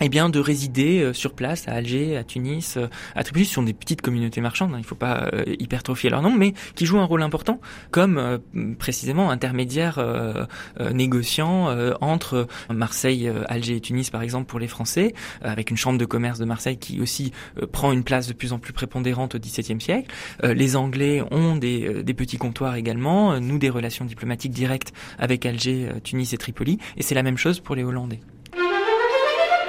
eh bien, de résider euh, sur place à Alger, à Tunis, euh, à Tripoli. Ce sont des petites communautés marchandes, hein, il ne faut pas euh, hypertrophier leur nombre, mais qui jouent un rôle important comme précisément intermédiaire négociant entre Marseille, Alger et Tunis, par exemple, pour les Français, avec une chambre de commerce de Marseille qui aussi prend une place de plus en plus prépondérante au XVIIe siècle. les Anglais ont des, des petits comptoirs également, nous des relations diplomatiques directes avec Alger, Tunis et Tripoli, et c'est la même chose pour les Hollandais.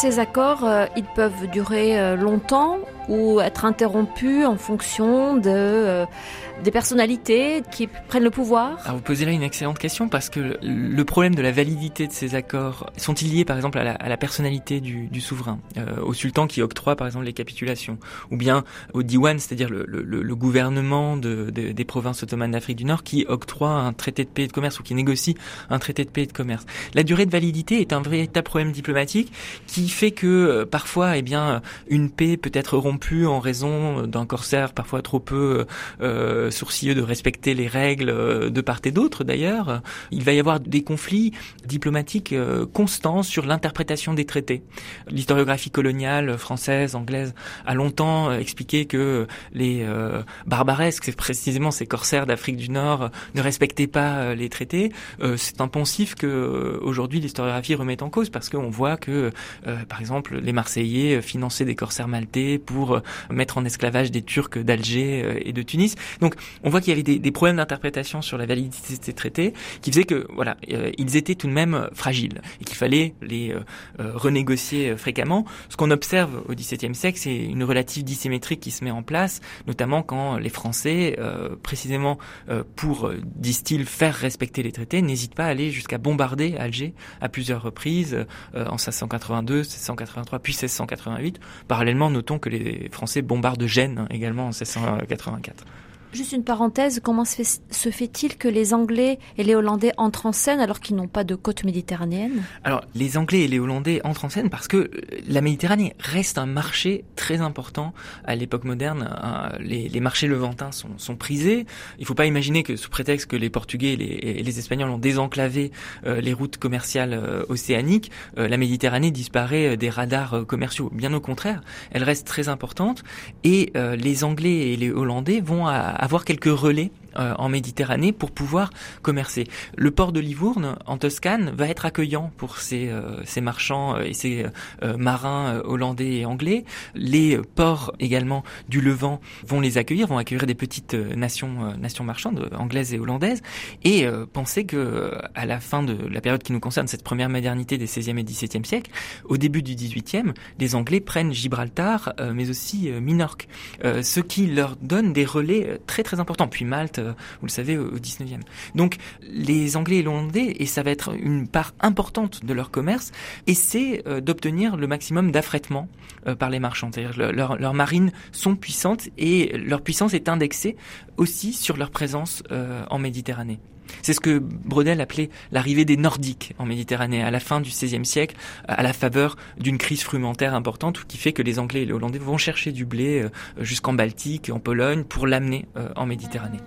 ces accords, euh, ils peuvent durer euh, longtemps ou être interrompus en fonction de euh, des personnalités qui prennent le pouvoir Alors vous posez là une excellente question parce que le problème de la validité de ces accords sont-ils liés par exemple à la, à la personnalité du, du souverain, euh, au sultan qui octroie par exemple les capitulations, ou bien au diwan, c'est-à-dire le, le, le, gouvernement de, de, des provinces ottomanes d'Afrique du Nord qui octroie un traité de paix et de commerce ou qui négocie un traité de paix et de commerce? La durée de validité est un véritable problème diplomatique qui fait que euh, parfois, eh bien, une paix peut être rompue en raison d'un corsaire parfois trop peu euh, sourcilleux de respecter les règles euh, de part et d'autre d'ailleurs. Il va y avoir des conflits diplomatiques euh, constants sur l'interprétation des traités. L'historiographie coloniale française, anglaise a longtemps euh, expliqué que les barbaresques, c'est précisément ces corsaires d'Afrique du Nord, ne respectaient pas les traités. C'est un poncif que aujourd'hui l'historiographie remet en cause parce qu'on voit que, par exemple, les Marseillais finançaient des corsaires maltais pour mettre en esclavage des Turcs d'Alger et de Tunis. Donc on voit qu'il y avait des, des problèmes d'interprétation sur la validité de ces traités qui faisaient que voilà ils étaient tout de même fragiles et qu'il fallait les renégocier fréquemment. Ce qu'on observe au XVIIe siècle, c'est une relative dissymétrie qui se met en place, notamment quand les Français, précisément pour, disent-ils, faire respecter les traités, n'hésitent pas à aller jusqu'à bombarder Alger à plusieurs reprises euh, en 1682, 1683, puis 1688. Parallèlement, notons que les Français bombardent Gênes hein, également en 1684. Juste une parenthèse, comment se fait-il que les Anglais et les Hollandais entrent en scène alors qu'ils n'ont pas de côte méditerranéenne? Alors, les Anglais et les Hollandais entrent en scène parce que euh, la Méditerranée reste un marché très important à l'époque moderne. Euh, les, marchés levantins sont, prisés. Il ne faut pas imaginer que sous prétexte que les Portugais et les, Espagnols ont désenclavé euh, les routes commerciales océaniques, la Méditerranée disparaît des radars commerciaux. Bien au contraire, elle reste très importante et les Anglais et les Hollandais vont à avoir quelques relais euh, en Méditerranée pour pouvoir commercer. Le port de Livourne, en Toscane, va être accueillant pour ces, euh, ces marchands euh, et ces marins hollandais et anglais. Les ports également du Levant vont les accueillir, vont accueillir des petites nations, nations marchandes anglaises et hollandaises. Et pensez que à la fin de la période qui nous concerne, cette première modernité des 16e et 17e siècles, au début du 18e, les Anglais prennent Gibraltar, mais aussi Minorque, ce qui leur donne des relais très très importants. Puis Malte, euh, vous le savez, au 19e. Donc les Anglais et les Hollandais, et ça va être une part importante de leur commerce, essaient euh, d'obtenir le maximum d'affrètement euh, par les marchands. C'est-à-dire leurs marines sont puissantes et leur puissance est indexée aussi sur leur présence en Méditerranée. C'est ce que Brodel appelait l'arrivée des Nordiques en Méditerranée à la fin du XVIe siècle, à la faveur d'une crise frumentaire importante qui fait que les Anglais et les Hollandais vont chercher du blé jusqu'en Baltique, en Pologne, pour l'amener en Méditerranée.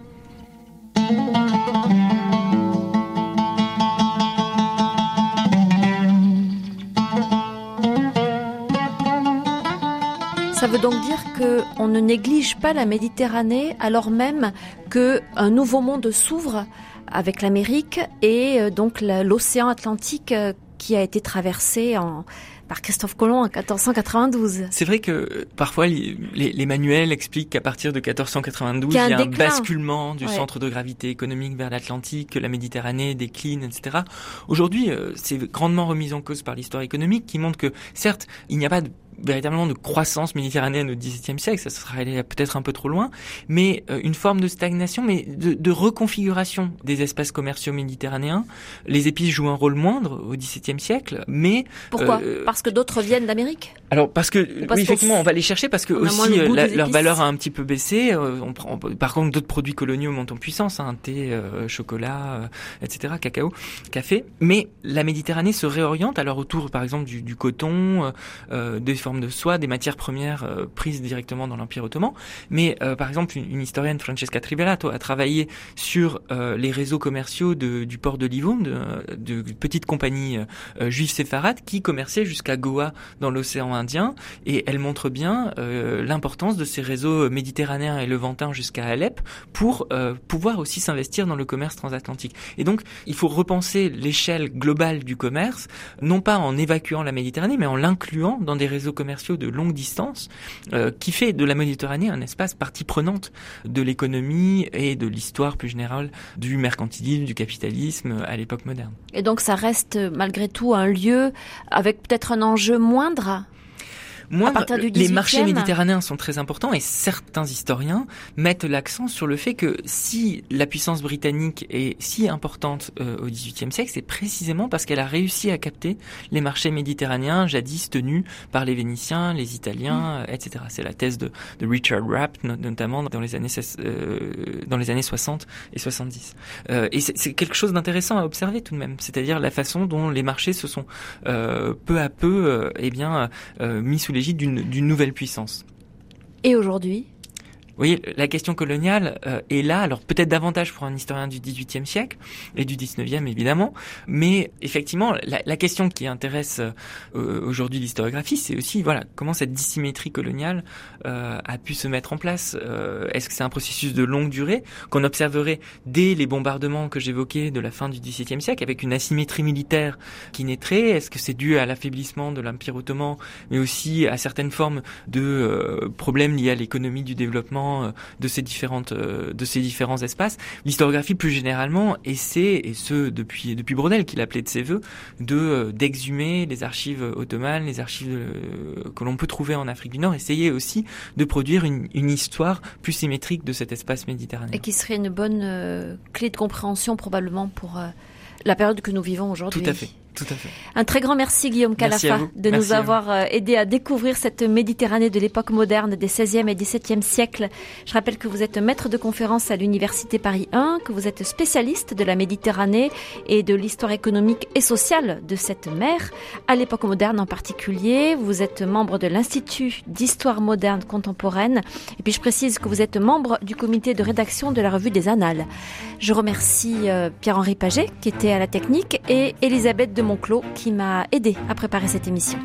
Ça veut donc dire qu'on ne néglige pas la Méditerranée alors même qu'un nouveau monde s'ouvre avec l'Amérique et euh, donc l'océan Atlantique euh, qui a été traversé en, par Christophe Colomb en 1492. C'est vrai que euh, parfois les, les, manuels expliquent qu'à partir de 1492, il y a un, basculement du centre de gravité économique vers l'Atlantique, que la Méditerranée décline, etc. Aujourd'hui, c'est grandement remis en cause par l'histoire économique qui montre que certes, il n'y a pas de véritablement de croissance méditerranéenne au XVIIe siècle, ça serait allé peut-être un peu trop loin, mais euh, une forme de stagnation, mais de, de, reconfiguration des espaces commerciaux méditerranéens. Les épices jouent un rôle moindre au XVIIe siècle, mais pourquoi? euh, Parce que d'autres viennent d'Amérique? Alors parce que oui, effectivement, on va les chercher parce que aussi euh, leur valeur a un petit peu baissé. on prend, par contre, d'autres produits coloniaux montent en puissance, hein, thé, chocolat, etc., cacao, café. Mais la Méditerranée se réoriente alors autour, par exemple, du, du coton, des formes de soie, des matières premières euh, prises directement dans l'Empire ottoman. Mais euh, par exemple, une, historienne, Francesca Trivelato, a travaillé sur euh, les réseaux commerciaux de, du port de Livourne, de, de petites compagnies juives séfarades qui commerçaient jusqu'à Goa dans l'océan Indien. Et elle montre bien l'importance de ces réseaux méditerranéens et levantins jusqu'à Alep pour pouvoir aussi s'investir dans le commerce transatlantique. Et donc, il faut repenser l'échelle globale du commerce, non pas en évacuant la Méditerranée, mais en l'incluant dans des réseaux commerciaux de longue distance euh, qui fait de la Méditerranée un espace partie prenante de l'économie et de l'histoire plus générale du mercantilisme, du capitalisme à l'époque moderne. Et donc ça reste malgré tout un lieu avec peut-être un enjeu moindre les marchés méditerranéens sont très importants et certains historiens mettent l'accent sur le fait que si la puissance britannique est si importante euh, au XVIIIe siècle, c'est précisément parce qu'elle a réussi à capter les marchés méditerranéens jadis tenus par les Vénitiens, les Italiens, mm. etc. C'est la thèse de, Richard Rapp, notamment dans les années euh, dans les années 60 et 70. Euh, et c'est quelque chose d'intéressant à observer tout de même, c'est-à-dire la façon dont les marchés se sont peu à peu, eh bien, mis sous l'égide d'une nouvelle puissance. Et aujourd'hui voyez, la question coloniale euh, est là, alors peut-être davantage pour un historien du XVIIIe siècle et du XIXe évidemment, mais effectivement, la, la question qui intéresse euh, aujourd'hui l'historiographie, c'est aussi voilà comment cette dissymétrie coloniale euh, a pu se mettre en place. Euh, est-ce que c'est un processus de longue durée qu'on observerait dès les bombardements que j'évoquais de la fin du XVIIe siècle, avec une asymétrie militaire qui naîtrait? Est-ce que c'est dû à l'affaiblissement de l'Empire ottoman, mais aussi à certaines formes de problèmes liés à l'économie du développement euh, de ces différentes euh, de ces différents espaces. L'historiographie plus généralement essaie et ce depuis depuis Brodel qui l'appelait de ses voeux de euh, d'exhumer les archives ottomanes, les archives que l'on peut trouver en Afrique du Nord, essayer aussi de produire une, une histoire plus symétrique de cet espace méditerranéen. Et qui serait une bonne clé de compréhension probablement pour la période que nous vivons aujourd'hui. Tout à fait. Tout à fait. Un très grand merci Guillaume Calafa de nous avoir euh, aidé à découvrir cette Méditerranée de l'époque moderne des 16e et 17e siècles. Je rappelle que vous êtes maître de conférence à l'Université Paris 1, que vous êtes spécialiste de la Méditerranée et de l'histoire économique et sociale de cette mer, à l'époque moderne en particulier. Vous êtes membre de l'Institut d'histoire moderne contemporaine. Et puis je précise que vous êtes membre du comité de rédaction de la revue des Annales. Je remercie euh, Pierre-Henri Paget qui était à la technique et Elisabeth de Monclos qui m'a aidé à préparer cette émission.